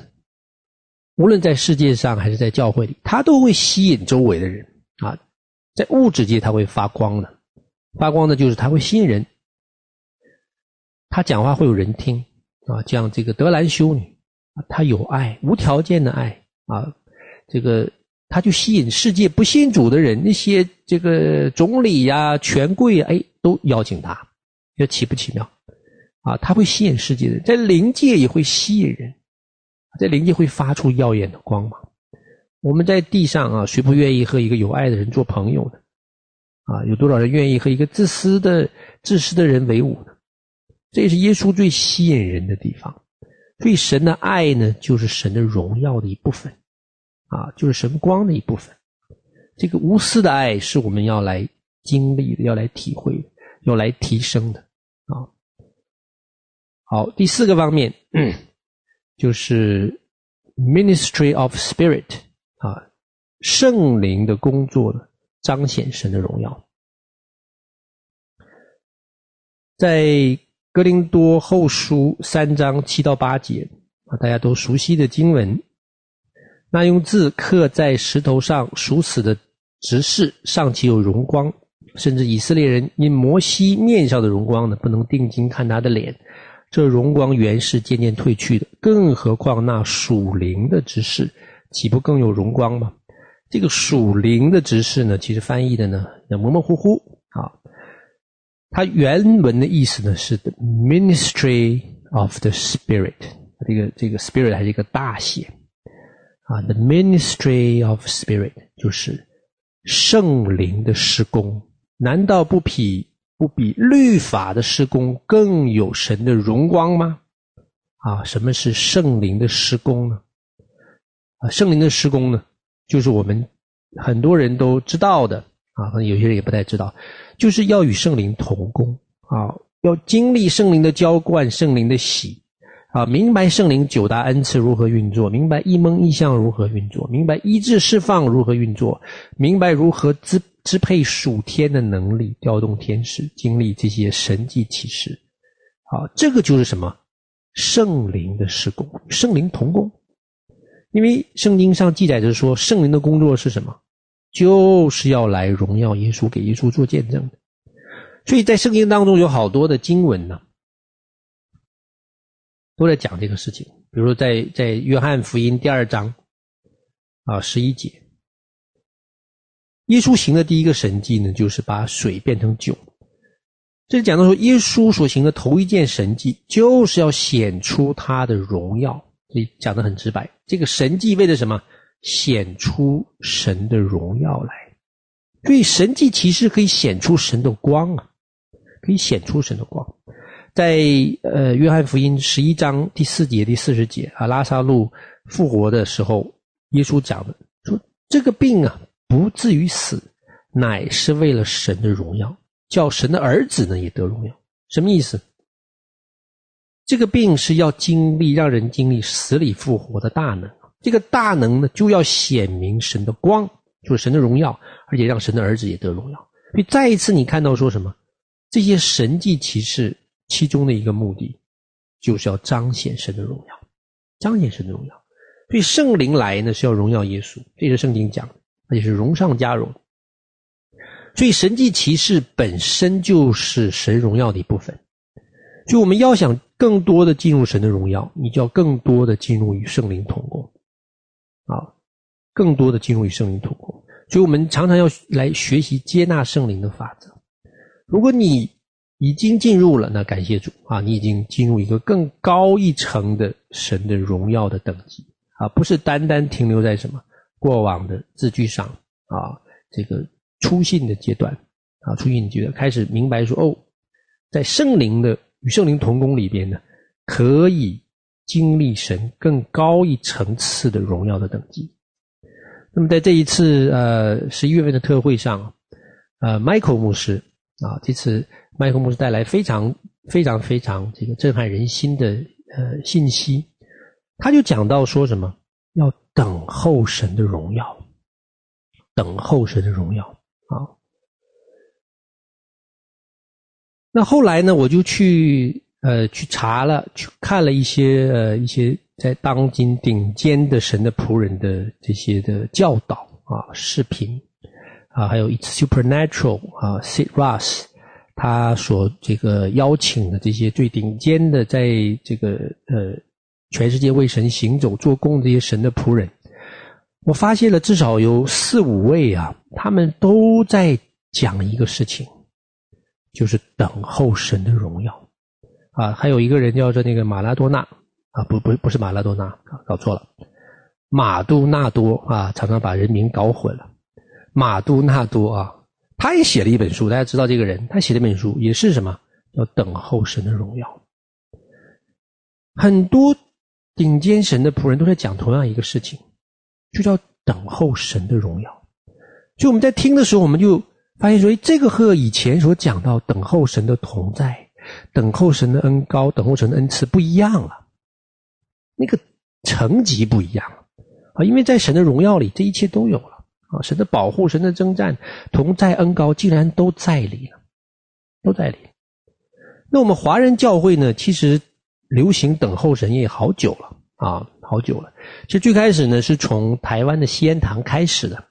无论在世界上还是在教会里，他都会吸引周围的人啊。在物质界，他会发光的，发光的就是他会吸引人，他讲话会有人听啊。像这个德兰修女啊，她有爱，无条件的爱啊。这个他就吸引世界不信主的人，那些这个总理呀、权贵呀，哎，都邀请他，这奇不奇妙？啊，他会吸引世界的人，在灵界也会吸引人，在灵界会发出耀眼的光芒。我们在地上啊，谁不愿意和一个有爱的人做朋友呢？啊，有多少人愿意和一个自私的、自私的人为伍呢？这也是耶稣最吸引人的地方。所以神的爱呢，就是神的荣耀的一部分。啊，就是神光的一部分。这个无私的爱是我们要来经历的，要来体会的，要来提升的。啊，好，第四个方面，嗯，就是 ministry of spirit 啊，圣灵的工作，彰显神的荣耀。在哥林多后书三章七到八节啊，大家都熟悉的经文。那用字刻在石头上属死的执事尚且有荣光，甚至以色列人因摩西面上的荣光呢，不能定睛看他的脸，这荣光原是渐渐褪去的。更何况那属灵的执事，岂不更有荣光吗？这个属灵的执事呢，其实翻译的呢，也模模糊糊啊。它原文的意思呢是 the ministry of the spirit，这个这个 spirit 还是一个大写。啊，the ministry of spirit 就是圣灵的施工，难道不比不比律法的施工更有神的荣光吗？啊，什么是圣灵的施工呢？啊，圣灵的施工呢，就是我们很多人都知道的啊，可能有些人也不太知道，就是要与圣灵同工啊，要经历圣灵的浇灌，圣灵的洗。啊，明白圣灵九大恩赐如何运作，明白一蒙一象如何运作，明白医治释放如何运作，明白如何支支配属天的能力，调动天使，经历这些神迹奇事。好，这个就是什么？圣灵的施工，圣灵同工。因为圣经上记载着说，圣灵的工作是什么？就是要来荣耀耶稣，给耶稣做见证的。所以在圣经当中有好多的经文呢。都在讲这个事情，比如说在在约翰福音第二章啊十一节，耶稣行的第一个神迹呢，就是把水变成酒。这里讲到说，耶稣所行的头一件神迹，就是要显出他的荣耀。所以讲的很直白，这个神迹为了什么？显出神的荣耀来。所以神迹其实可以显出神的光啊，可以显出神的光。在呃，约翰福音十一章第四节、第四十节啊，拉撒路复活的时候，耶稣讲的说：“这个病啊，不至于死，乃是为了神的荣耀，叫神的儿子呢也得荣耀。”什么意思？这个病是要经历，让人经历死里复活的大能。这个大能呢，就要显明神的光，就是神的荣耀，而且让神的儿子也得荣耀。所以再一次，你看到说什么？这些神迹奇事。其中的一个目的，就是要彰显神的荣耀，彰显神的荣耀。所以圣灵来呢是要荣耀耶稣，这是圣经讲的，而且是荣上加荣。所以神迹奇事本身就是神荣耀的一部分。所以我们要想更多的进入神的荣耀，你就要更多的进入与圣灵同工，啊，更多的进入与圣灵同工。所以我们常常要来学习接纳圣灵的法则。如果你已经进入了，那感谢主啊，你已经进入一个更高一层的神的荣耀的等级啊，不是单单停留在什么过往的字句上啊，这个。初信的阶段啊，初信阶段开始明白说哦，在圣灵的与圣灵同工里边呢，可以经历神更高一层次的荣耀的等级。那么在这一次呃十一月份的特会上，呃，Michael 牧师啊，这次 Michael 牧师带来非常非常非常这个震撼人心的呃信息，他就讲到说什么要等候神的荣耀，等候神的荣耀。啊，那后来呢，我就去呃去查了，去看了一些呃一些在当今顶尖的神的仆人的这些的教导啊视频啊，还有 It's Supernatural 啊，Sid Roth 他所这个邀请的这些最顶尖的，在这个呃全世界为神行走做工这些神的仆人。我发现了至少有四五位啊，他们都在讲一个事情，就是等候神的荣耀啊。还有一个人叫做那个马拉多纳啊，不不不是马拉多纳啊，搞错了，马都纳多啊，常常把人名搞混了。马都纳多啊，他也写了一本书，大家知道这个人，他写了一本书也是什么？要等候神的荣耀。很多顶尖神的仆人都在讲同样一个事情。就叫等候神的荣耀，所以我们在听的时候，我们就发现说，诶，这个和以前所讲到等候神的同在、等候神的恩高、等候神的恩赐不一样了，那个层级不一样了啊！因为在神的荣耀里，这一切都有了啊！神的保护、神的征战、同在恩高，竟然都在里了，都在里。那我们华人教会呢，其实流行等候神也好久了啊。好久了，其实最开始呢是从台湾的西安堂开始的，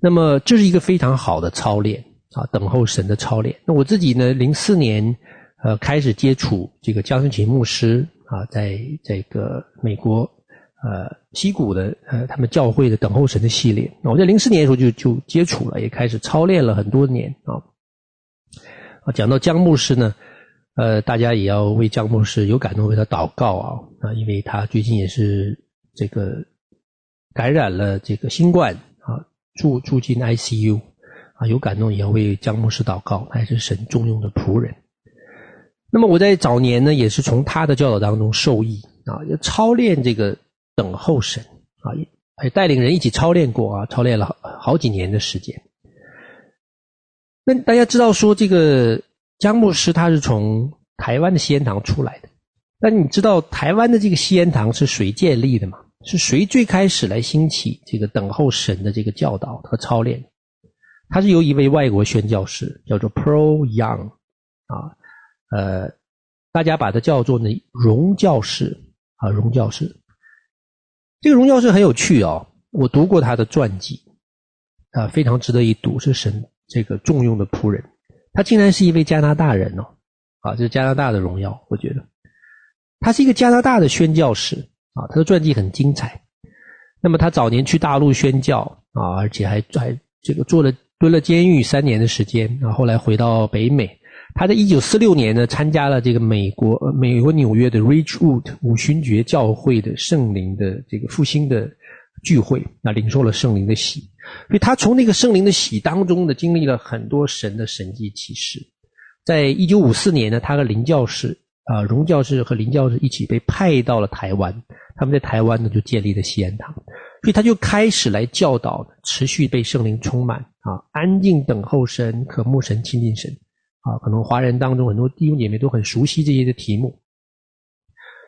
那么这是一个非常好的操练啊，等候神的操练。那我自己呢，零四年呃开始接触这个江申奇牧师啊，在这个美国呃西谷的呃他们教会的等候神的系列，那我在零四年的时候就就接触了，也开始操练了很多年啊。啊，讲到江牧师呢。呃，大家也要为江牧师有感动，为他祷告啊啊，因为他最近也是这个感染了这个新冠啊，住住进 ICU 啊，有感动也要为江牧师祷告，他也是神重用的仆人。那么我在早年呢，也是从他的教导当中受益啊，要操练这个等候神啊，还带领人一起操练过啊，操练了好好几年的时间。那大家知道说这个。江牧师他是从台湾的西安堂出来的，那你知道台湾的这个西安堂是谁建立的吗？是谁最开始来兴起这个等候神的这个教导和操练？他是由一位外国宣教师叫做 Pro Young 啊，呃，大家把它叫做呢荣教士啊，荣教士。这个荣教士很有趣哦，我读过他的传记啊，非常值得一读，是神这个重用的仆人。他竟然是一位加拿大人哦，啊，这是加拿大的荣耀，我觉得，他是一个加拿大的宣教士啊，他的传记很精彩。那么他早年去大陆宣教啊，而且还还这个做了蹲了监狱三年的时间啊，后来回到北美。他在一九四六年呢，参加了这个美国美国纽约的 Ridgewood 五旬节教会的圣灵的这个复兴的聚会，那领受了圣灵的洗。所以他从那个圣灵的洗当中呢，经历了很多神的神迹奇事。在一九五四年呢，他和林教士啊，荣教士和林教士一起被派到了台湾。他们在台湾呢，就建立了西安堂。所以他就开始来教导，持续被圣灵充满啊，安静等候神，渴慕神，亲近神啊。可能华人当中很多弟兄姐妹都很熟悉这些的题目。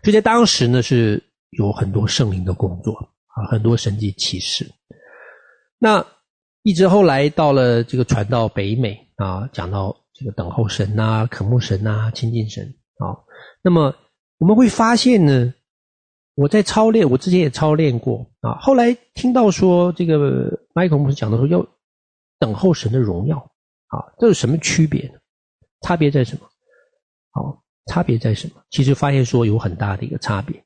所以在当时呢，是有很多圣灵的工作啊，很多神迹奇事。那一直后来到了这个传到北美啊，讲到这个等候神呐、渴慕神呐、亲近神啊。那么我们会发现呢，我在操练，我之前也操练过啊。后来听到说这个麦克牧师讲的说要等候神的荣耀啊，这有什么区别呢？差别在什么？好，差别在什么？其实发现说有很大的一个差别。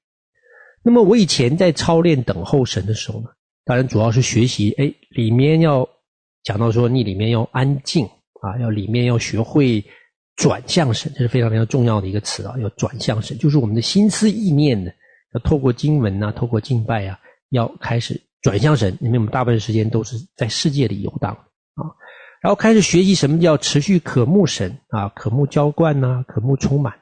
那么我以前在操练等候神的时候呢，当然主要是学习，哎，里面要讲到说你里面要安静啊，要里面要学会转向神，这是非常非常重要的一个词啊，要转向神，就是我们的心思意念呢。要透过经文啊，透过敬拜啊，要开始转向神。因为我们大部分时间都是在世界里游荡啊，然后开始学习什么叫持续渴慕神啊，渴慕浇灌呐，渴慕充满。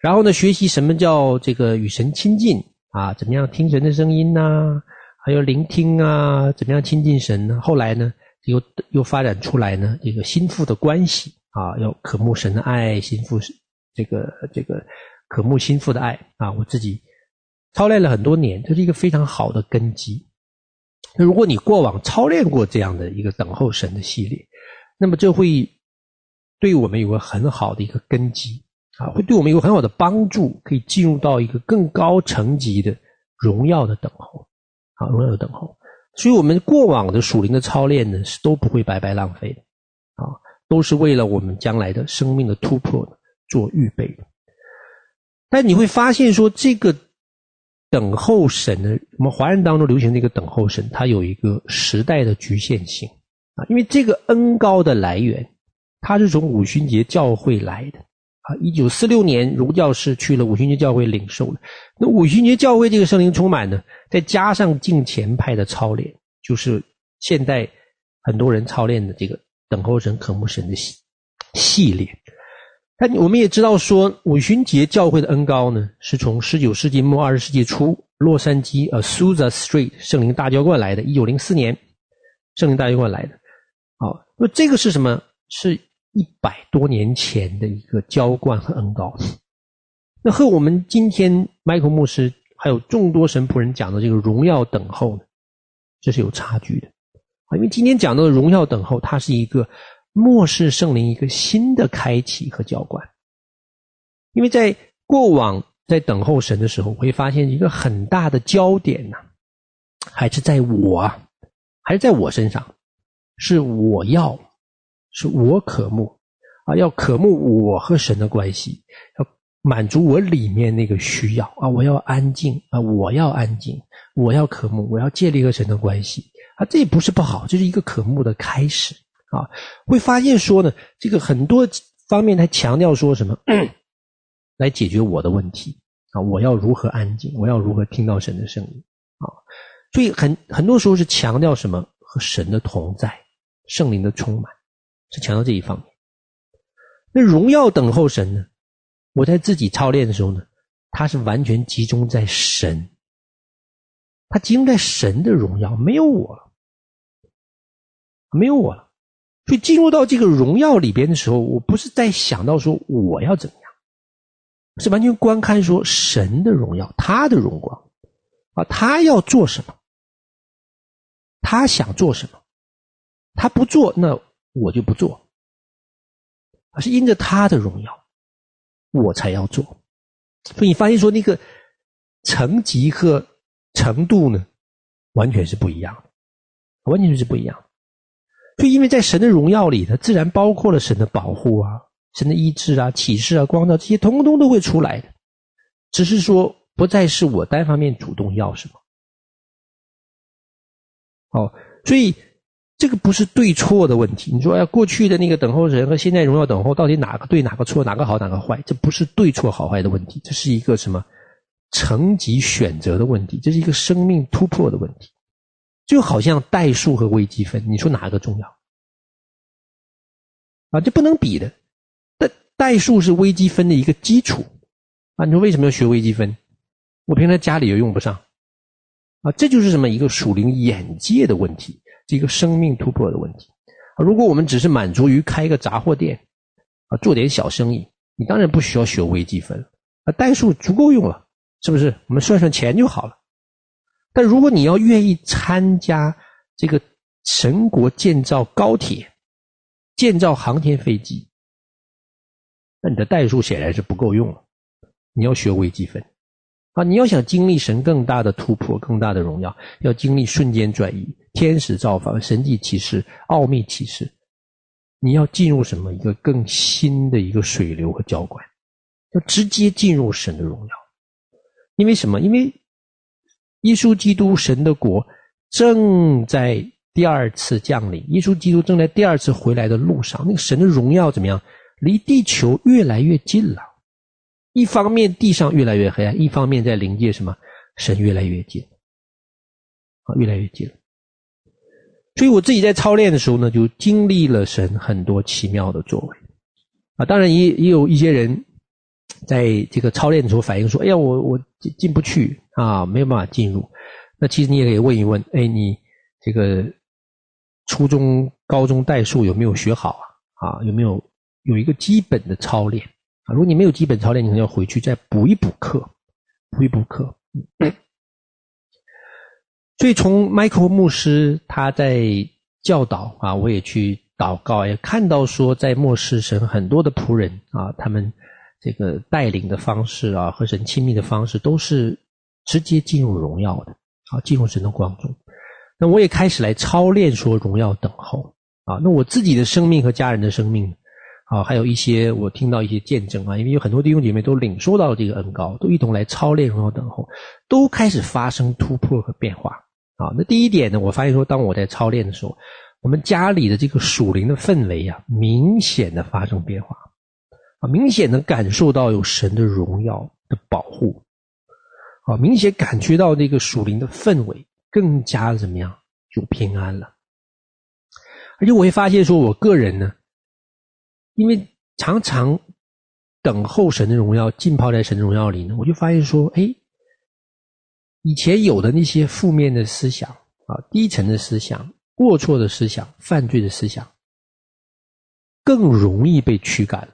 然后呢，学习什么叫这个与神亲近啊，怎么样听神的声音呐，还有聆听啊，怎么样亲近神呢？后来呢，又又发展出来呢，这个心腹的关系啊，要渴慕神的爱，心腹这个这个渴慕心腹的爱啊，我自己。操练了很多年，这是一个非常好的根基。那如果你过往操练过这样的一个等候神的系列，那么这会对我们有个很好的一个根基啊，会对我们有很好的帮助，可以进入到一个更高层级的荣耀的等候，啊，荣耀的等候。所以，我们过往的属灵的操练呢，是都不会白白浪费的，啊，都是为了我们将来的生命的突破做预备的。但你会发现说这个。等候神呢，我们华人当中流行的一个等候神，它有一个时代的局限性啊，因为这个恩高的来源，它是从五旬节教会来的啊。一九四六年，儒教是去了五旬节教会领受了。那五旬节教会这个圣灵充满呢，再加上敬虔派的操练，就是现代很多人操练的这个等候神、渴慕神的系系列。但我们也知道说，五旬节教会的恩膏呢，是从十九世纪末二十世纪初洛杉矶呃 Azusa Street 圣灵大浇灌来的，一九零四年圣灵大浇灌来的。好，那这个是什么？是一百多年前的一个浇灌和恩膏。那和我们今天 Michael 牧师还有众多神仆人讲的这个荣耀等候呢，这是有差距的啊。因为今天讲到的荣耀等候，它是一个。末世圣灵一个新的开启和浇灌，因为在过往在等候神的时候，会发现一个很大的焦点呢，还是在我，还是在我身上，是我要，是我渴慕。啊，要渴慕我和神的关系，要满足我里面那个需要。啊，我要安静啊，我要安静，我要渴慕，我要建立和神的关系。啊，这也不是不好，这是一个渴慕的开始。啊，会发现说呢，这个很多方面他强调说什么，来解决我的问题。啊，我要如何安静，我要如何听到神的声音。啊，所以很很多时候是强调什么？和神的同在，圣灵的充满，是强调这一方面。那荣耀等候神呢？我在自己操练的时候呢，他是完全集中在神，他集中在神的荣耀，没有我了，没有我了。所以进入到这个荣耀里边的时候，我不是在想到说我要怎么样，是完全观看说神的荣耀，他的荣光啊，他要做什么，他想做什么，他不做，那我就不做，而是因着他的荣耀，我才要做。所以你发现说那个层级和程度呢，完全是不一样的，完全是不一样。就因为在神的荣耀里，它自然包括了神的保护啊、神的医治啊、启示啊、光照这些，通通都会出来的。只是说，不再是我单方面主动要什么。哦，所以这个不是对错的问题。你说，要过去的那个等候人和现在荣耀等候，到底哪个对，哪个错，哪个好，哪个坏？这不是对错好坏的问题，这是一个什么层级选择的问题，这是一个生命突破的问题。就好像代数和微积分，你说哪个重要？啊，这不能比的。代代数是微积分的一个基础啊。你说为什么要学微积分？我平常家里又用不上啊。这就是什么一个属灵眼界的问题，是一个生命突破的问题。如果我们只是满足于开一个杂货店啊，做点小生意，你当然不需要学微积分啊。代数足够用了，是不是？我们算算钱就好了。但如果你要愿意参加这个神国建造高铁、建造航天飞机，那你的代数显然是不够用了。你要学微积分，啊，你要想经历神更大的突破、更大的荣耀，要经历瞬间转移、天使造访、神迹启示、奥秘启示，你要进入什么？一个更新的一个水流和浇灌，要直接进入神的荣耀。因为什么？因为耶稣基督神的国正在第二次降临，耶稣基督正在第二次回来的路上。那个神的荣耀怎么样？离地球越来越近了。一方面地上越来越黑暗，一方面在灵界什么？神越来越近，啊，越来越近。所以我自己在操练的时候呢，就经历了神很多奇妙的作为，啊，当然也也有一些人在这个操练的时候反映说：“哎呀，我我进进不去啊，没有办法进入。”那其实你也可以问一问：“哎，你这个初中、高中代数有没有学好啊？啊，有没有有一个基本的操练？”啊，如果你没有基本操练，你可能要回去再补一补课，补一补课。所以从 Michael 牧师他在教导啊，我也去祷告，也看到说，在末世神很多的仆人啊，他们这个带领的方式啊，和神亲密的方式，都是直接进入荣耀的，啊，进入神的光中。那我也开始来操练说荣耀等候啊，那我自己的生命和家人的生命。啊，还有一些我听到一些见证啊，因为有很多弟兄姐妹都领受到这个恩膏，都一同来操练，荣耀等候，都开始发生突破和变化。啊，那第一点呢，我发现说，当我在操练的时候，我们家里的这个属灵的氛围啊，明显的发生变化，啊，明显的感受到有神的荣耀的保护，啊，明显感觉到那个属灵的氛围更加怎么样，有平安了。而且我会发现说，我个人呢。因为常常等候神的荣耀，浸泡在神的荣耀里呢，我就发现说，哎，以前有的那些负面的思想啊，低层的思想、过错的思想、犯罪的思想，更容易被驱赶。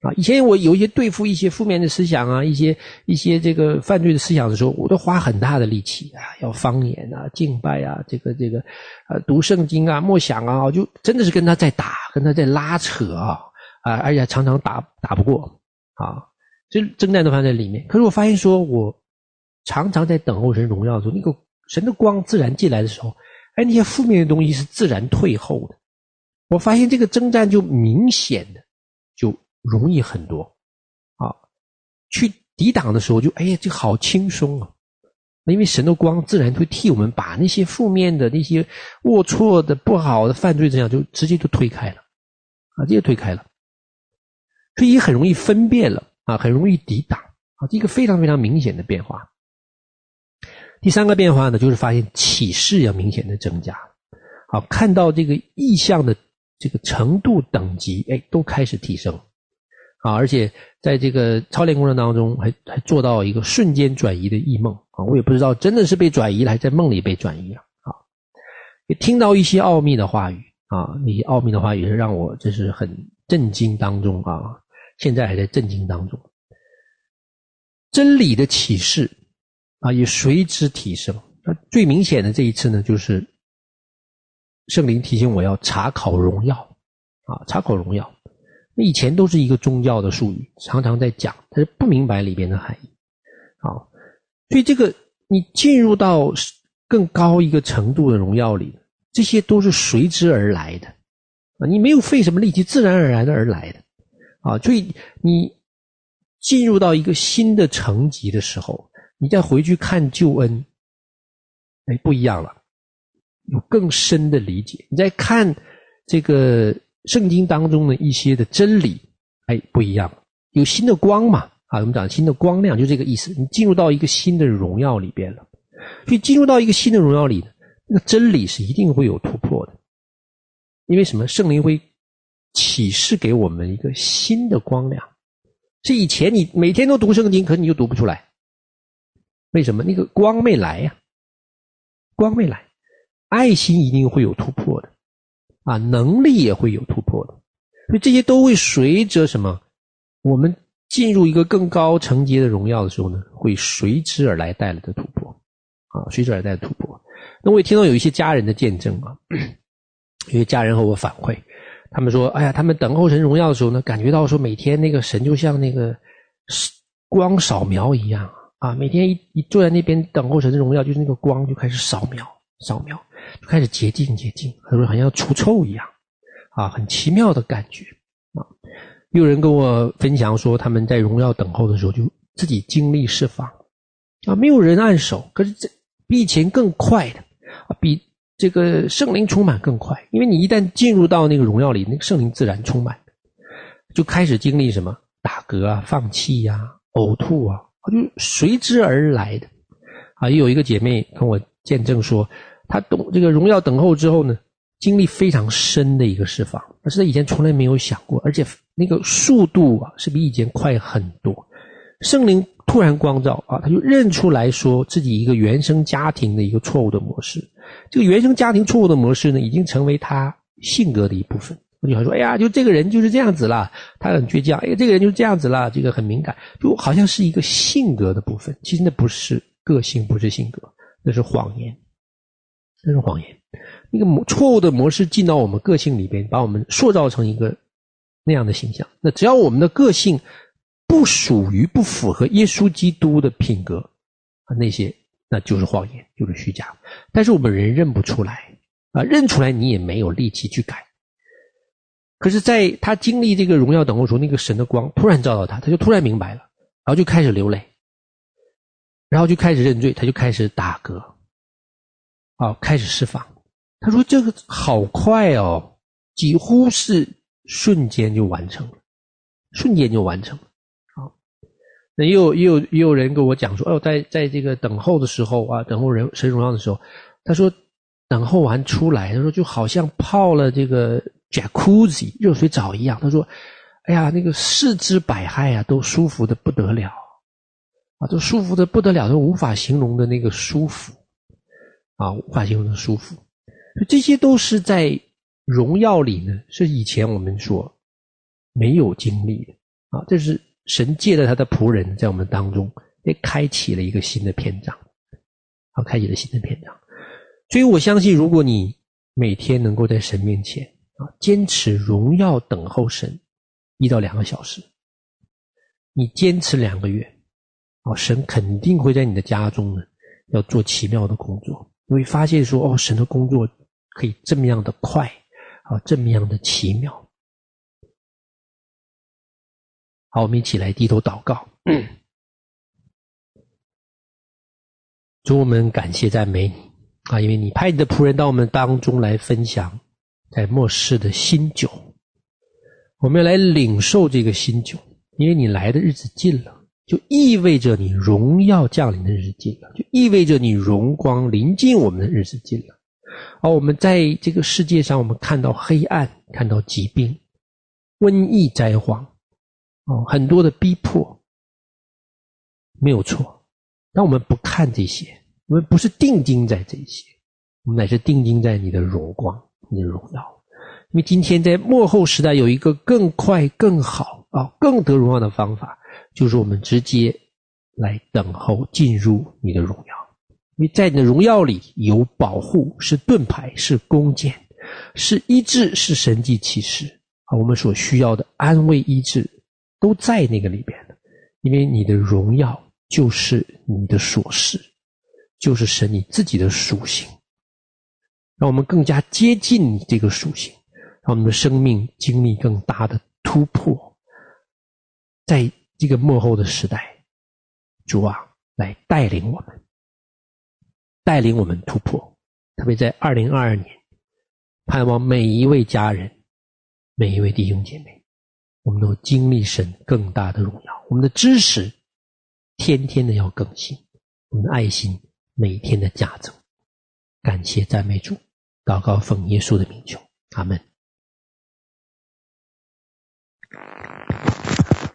啊，以前我有一些对付一些负面的思想啊，一些一些这个犯罪的思想的时候，我都花很大的力气啊，要方言啊、敬拜啊、这个这个呃读圣经啊、默想啊，就真的是跟他在打，跟他在拉扯啊啊，而且常常打打不过啊，这征战都放在里面。可是我发现说，我常常在等候神荣耀的时候，那个神的光自然进来的时候，哎，那些负面的东西是自然退后的。我发现这个征战就明显的就。容易很多，啊，去抵挡的时候就哎呀，这好轻松啊！因为神的光自然会替我们把那些负面的、那些龌龊的、不好的犯罪这样就直接就推开了，啊，直接推开了，所以很容易分辨了啊，很容易抵挡啊，这个非常非常明显的变化。第三个变化呢，就是发现启示要明显的增加，好，看到这个意象的这个程度等级，哎，都开始提升。啊，而且在这个操练过程当中，还还做到一个瞬间转移的异梦啊！我也不知道真的是被转移了，还是在梦里被转移了啊！也听到一些奥秘的话语啊，那些奥秘的话语是让我这是很震惊当中啊，现在还在震惊当中。真理的启示啊，也随之提升。那最明显的这一次呢，就是圣灵提醒我要查考荣耀啊，查考荣耀。以前都是一个宗教的术语，常常在讲，但是不明白里边的含义。好，所以这个你进入到更高一个程度的荣耀里，这些都是随之而来的啊！你没有费什么力气，自然而然的而来的啊！所以你进入到一个新的层级的时候，你再回去看救恩，哎，不一样了，有更深的理解。你再看这个。圣经当中的一些的真理，哎，不一样，有新的光嘛？啊，我们讲新的光亮，就这个意思。你进入到一个新的荣耀里边了，所以进入到一个新的荣耀里，那个真理是一定会有突破的。因为什么？圣灵会启示给我们一个新的光亮。是以前你每天都读圣经，可你就读不出来。为什么？那个光没来呀，光没来，爱心一定会有突破的。啊，能力也会有突，所以这些都会随着什么？我们进入一个更高层级的荣耀的时候呢，会随之而来带来的突破，啊，随之而来的突破。那我也听到有一些家人的见证啊，有些家人和我反馈，他们说：“哎呀，他们等候神荣耀的时候呢，感觉到说每天那个神就像那个光扫描一样啊，每天一一坐在那边等候神的荣耀，就是那个光就开始扫描扫描，就开始洁净洁净，他说好像要除臭一样，啊，很奇妙的感觉啊。有人跟我分享说，他们在荣耀等候的时候，就自己经历释放啊，没有人按手，可是这比以前更快的啊，比这个圣灵充满更快，因为你一旦进入到那个荣耀里，那个圣灵自然充满，就开始经历什么打嗝啊、放气呀、呕吐啊。就随之而来的啊，也有一个姐妹跟我见证说，她懂这个荣耀等候之后呢，经历非常深的一个释放，而是他以前从来没有想过，而且那个速度啊是比以前快很多。圣灵突然光照啊，他就认出来说自己一个原生家庭的一个错误的模式，这个原生家庭错误的模式呢，已经成为他性格的一部分。我就说，哎呀，就这个人就是这样子啦，他很倔强。哎呀，这个人就是这样子啦，这个很敏感，就好像是一个性格的部分。其实那不是个性，不是性格，那是谎言，那是谎言。那个模错误的模式进到我们个性里边，把我们塑造成一个那样的形象。那只要我们的个性不属于、不符合耶稣基督的品格啊，那些那就是谎言，就是虚假。但是我们人认不出来啊，认出来你也没有力气去改。可是，在他经历这个荣耀等候时候，那个神的光突然照到他，他就突然明白了，然后就开始流泪，然后就开始认罪，他就开始打嗝，啊，开始释放。他说：“这个好快哦，几乎是瞬间就完成了，瞬间就完成了。”啊，那也有也有也有人跟我讲说：“哦，在在这个等候的时候啊，等候人神荣耀的时候，他说等候完出来，他说就好像泡了这个。” Jacuzzi 热水澡一样，他说：“哎呀，那个四肢百骸啊，都舒服的不得了啊，都舒服的不得了，都无法形容的那个舒服啊，无法形容的舒服。这些都是在荣耀里呢，是以前我们所没有经历的啊。这是神借着他的仆人，在我们当中也开启了一个新的篇章，啊，开启了新的篇章。所以我相信，如果你每天能够在神面前。”啊，坚持荣耀等候神一到两个小时，你坚持两个月，哦，神肯定会在你的家中呢，要做奇妙的工作。你会发现说，哦，神的工作可以这么样的快，啊，这么样的奇妙。好，我们一起来低头祷告。主，我们感谢赞美你啊，因为你派你的仆人到我们当中来分享。在末世的新酒，我们要来领受这个新酒，因为你来的日子近了，就意味着你荣耀降临的日子近了，就意味着你荣光临近我们的日子近了。而我们在这个世界上，我们看到黑暗，看到疾病、瘟疫、灾荒，哦，很多的逼迫，没有错。但我们不看这些，我们不是定睛在这些，我们乃是定睛在你的荣光。你的荣耀，因为今天在末后时代有一个更快、更好啊、更得荣耀的方法，就是我们直接来等候进入你的荣耀。因为在你的荣耀里有保护，是盾牌，是弓箭，是医治，是神迹奇事啊！我们所需要的安慰、医治都在那个里边。因为你的荣耀就是你的所是，就是神你自己的属性。让我们更加接近你这个属性，让我们的生命经历更大的突破。在这个末后的时代，主啊，来带领我们，带领我们突破。特别在二零二二年，盼望每一位家人、每一位弟兄姐妹，我们都经历神更大的荣耀。我们的知识天天的要更新，我们的爱心每天的加增。感谢赞美主。祷告奉耶稣的名求，阿门。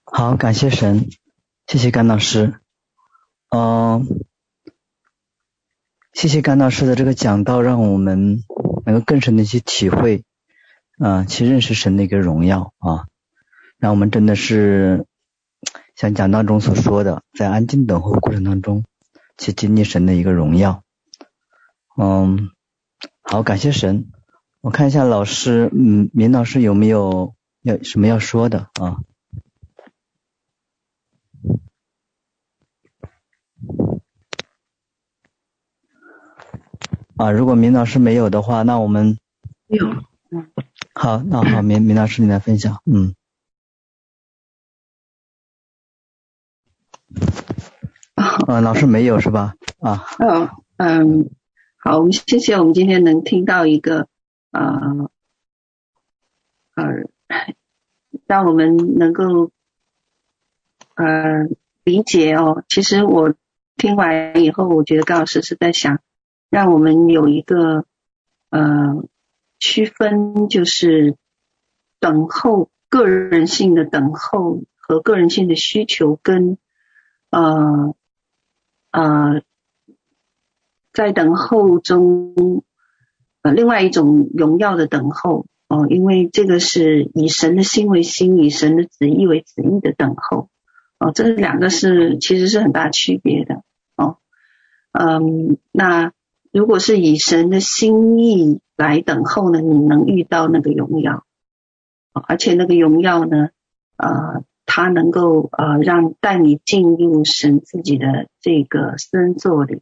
好，感谢神，谢谢甘老师。嗯、谢谢甘老师的这个讲道，让我们能够更深的去体会，啊、去认识神的一个荣耀啊。让我们真的是像讲道中所说的，在安静等候过程当中，去经历神的一个荣耀。嗯。好，感谢神。我看一下老师，嗯，明老师有没有要什么要说的啊？啊，如果明老师没有的话，那我们有，嗯，好，那好，明明老师你来分享，嗯，啊，老师没有是吧？啊，嗯嗯，好，我们谢谢我们今天能听到一个啊呃，呃，让我们能够呃理解哦。其实我听完以后，我觉得高老师是在想。让我们有一个呃区分，就是等候个人性的等候和个人性的需求，跟呃呃在等候中呃另外一种荣耀的等候哦、呃，因为这个是以神的心为心，以神的旨意为旨意的等候哦、这两个是其实是很大区别的哦，嗯，那。如果是以神的心意来等候呢，你能遇到那个荣耀，而且那个荣耀呢，呃，它能够呃让带你进入神自己的这个私人座里，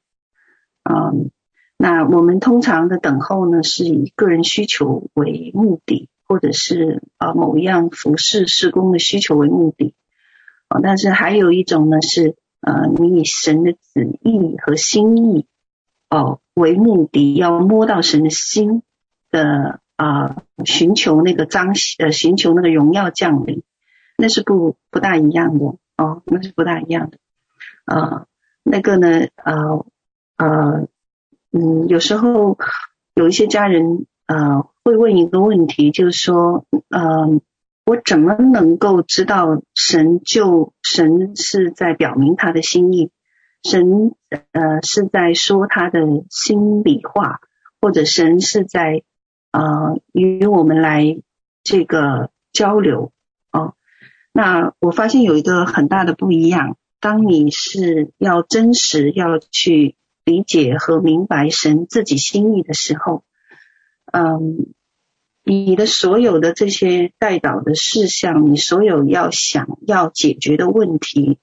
嗯，那我们通常的等候呢，是以个人需求为目的，或者是啊某一样服事事工的需求为目的，啊，但是还有一种呢是呃你以神的旨意和心意。哦，为目的要摸到神的心的啊、寻求那个彰呃，寻求那个荣耀降临，那是不不大一样的哦，那是不大一样的啊、那个呢，呃呃，嗯，有时候有一些家人呃会问一个问题，就是说，嗯、呃，我怎么能够知道神就神是在表明他的心意？神呃是在说他的心里话，或者神是在呃与我们来这个交流哦。那我发现有一个很大的不一样，当你是要真实要去理解和明白神自己心意的时候，嗯，你的所有的这些代祷的事项，你所有要想要解决的问题。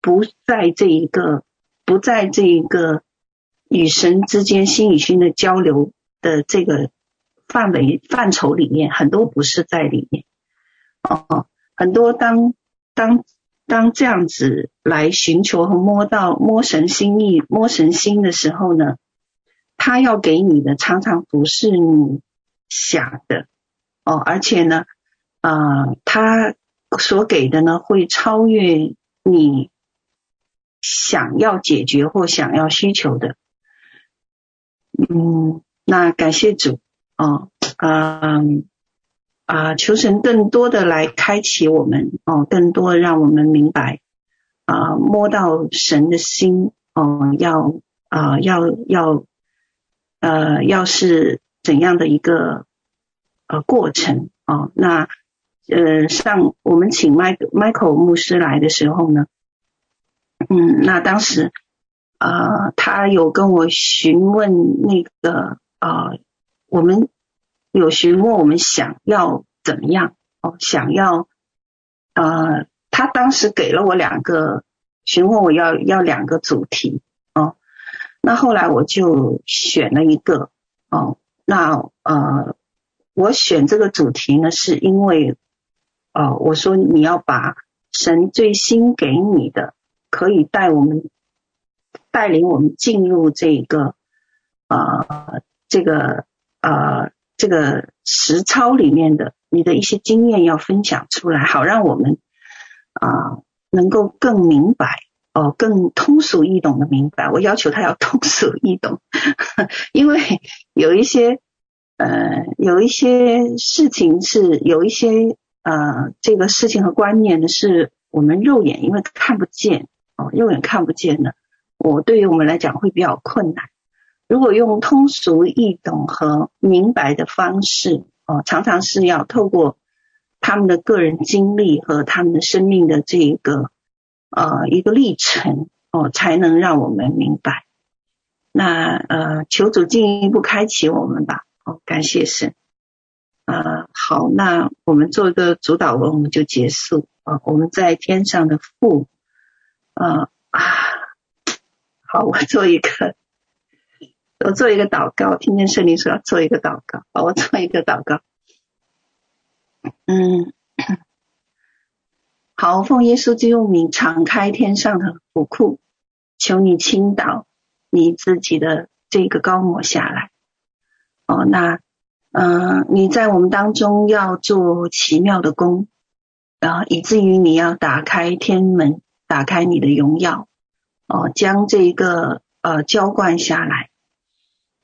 不在这一个，不在这一个与神之间心与心的交流的这个范围范畴里面，很多不是在里面。哦，很多当当当这样子来寻求和摸到摸神心意、摸神心的时候呢，他要给你的常常不是你想的哦，而且呢，啊、呃，他所给的呢会超越你。想要解决或想要需求的，嗯，那感谢主哦，嗯啊，求神更多的来开启我们哦，更多的让我们明白啊，摸到神的心哦，要啊要要呃要是怎样的一个呃过程哦，那呃上我们请麦麦牧师来的时候呢。嗯，那当时，呃，他有跟我询问那个，呃，我们有询问我们想要怎么样哦，想要，呃，他当时给了我两个，询问我要要两个主题哦，那后来我就选了一个哦，那呃，我选这个主题呢，是因为，呃，我说你要把神最新给你的。可以带我们带领我们进入这个呃这个呃这个实操里面的你的一些经验要分享出来，好让我们啊、能够更明白哦、更通俗易懂的明白。我要求他要通俗易懂，因为有一些呃有一些事情是有一些呃这个事情和观念呢，是我们肉眼因为看不见。哦，肉眼看不见的，我对于我们来讲会比较困难。如果用通俗易懂和明白的方式，哦，常常是要透过他们的个人经历和他们的生命的这一个呃一个历程，哦，才能让我们明白。那呃，求主进一步开启我们吧。哦，感谢神。啊、好，那我们做一个主祷文，我们就结束。啊、我们在天上的父。啊啊，好，我做一个我做一个祷告，听见圣灵说要做一个祷告，好，我做一个祷告。嗯，好，奉耶稣基督名，敞开天上的府库，求你倾倒你自己的这个高抹下来。哦，那，嗯、你在我们当中要做奇妙的工，啊，以至于你要打开天门，打开你的荣耀，哦，将这个呃浇灌下来。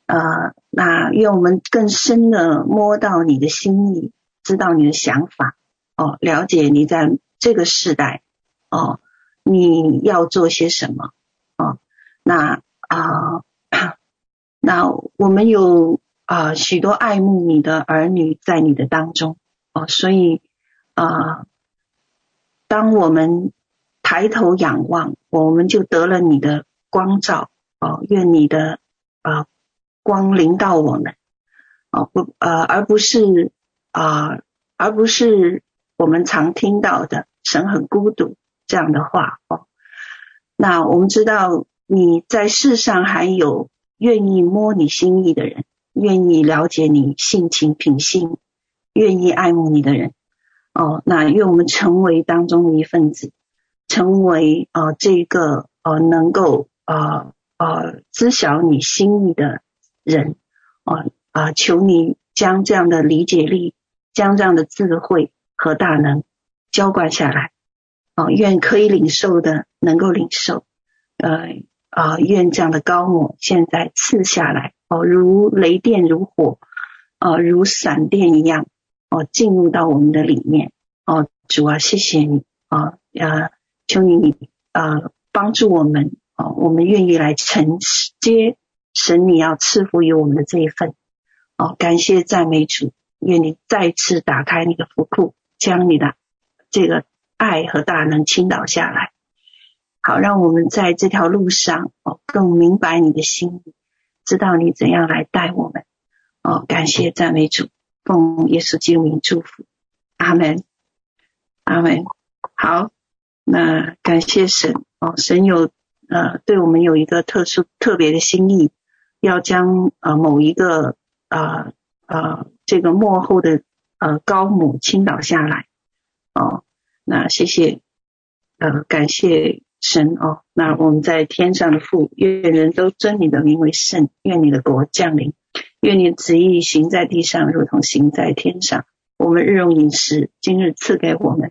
呃，那愿我们更深的摸到你的心意，知道你的想法，哦，了解你在这个时代，哦，你要做些什么，哦，那啊、那我们有啊、许多爱慕你的儿女在你的当中，哦，所以啊、当我们抬头仰望，我们就得了你的光照，哦，愿你的啊。光临到我们，哦不呃，而不是啊、而不是我们常听到的“神很孤独”这样的话哦。那我们知道你在世上还有愿意摸你心意的人，愿意了解你性情品性，愿意爱慕你的人哦。那愿我们成为当中的一份子，成为啊、呃、这个呃能够啊呃，呃知晓你心意的。人。啊啊，求你将这样的理解力，将这样的智慧和大能浇灌下来。啊！愿可以领受的能够领受，呃啊，愿这样的高我现在赐下来。哦，如雷电如火。啊，如闪电一样。哦，进入到我们的里面。哦，主啊，谢谢你。啊呃，求你你啊帮助我们啊，我们愿意来承接。神，你要赐福于我们的这一份，哦，感谢赞美主，愿你再次打开你的福库，将你的这个爱和大能倾倒下来，好，让我们在这条路上哦更明白你的心意，知道你怎样来带我们，哦，感谢赞美主，奉耶稣基督名祝福，阿门，阿门。好，那感谢神，哦，神有呃对我们有一个特殊特别的心意。要将呃某一个呃呃这个幕后的呃高母倾倒下来哦，那谢谢呃感谢神哦，那我们在天上的父，愿人都尊你的名为圣，愿你的国降临，愿你旨意行在地上，如同行在天上。我们日用饮食，今日赐给我们，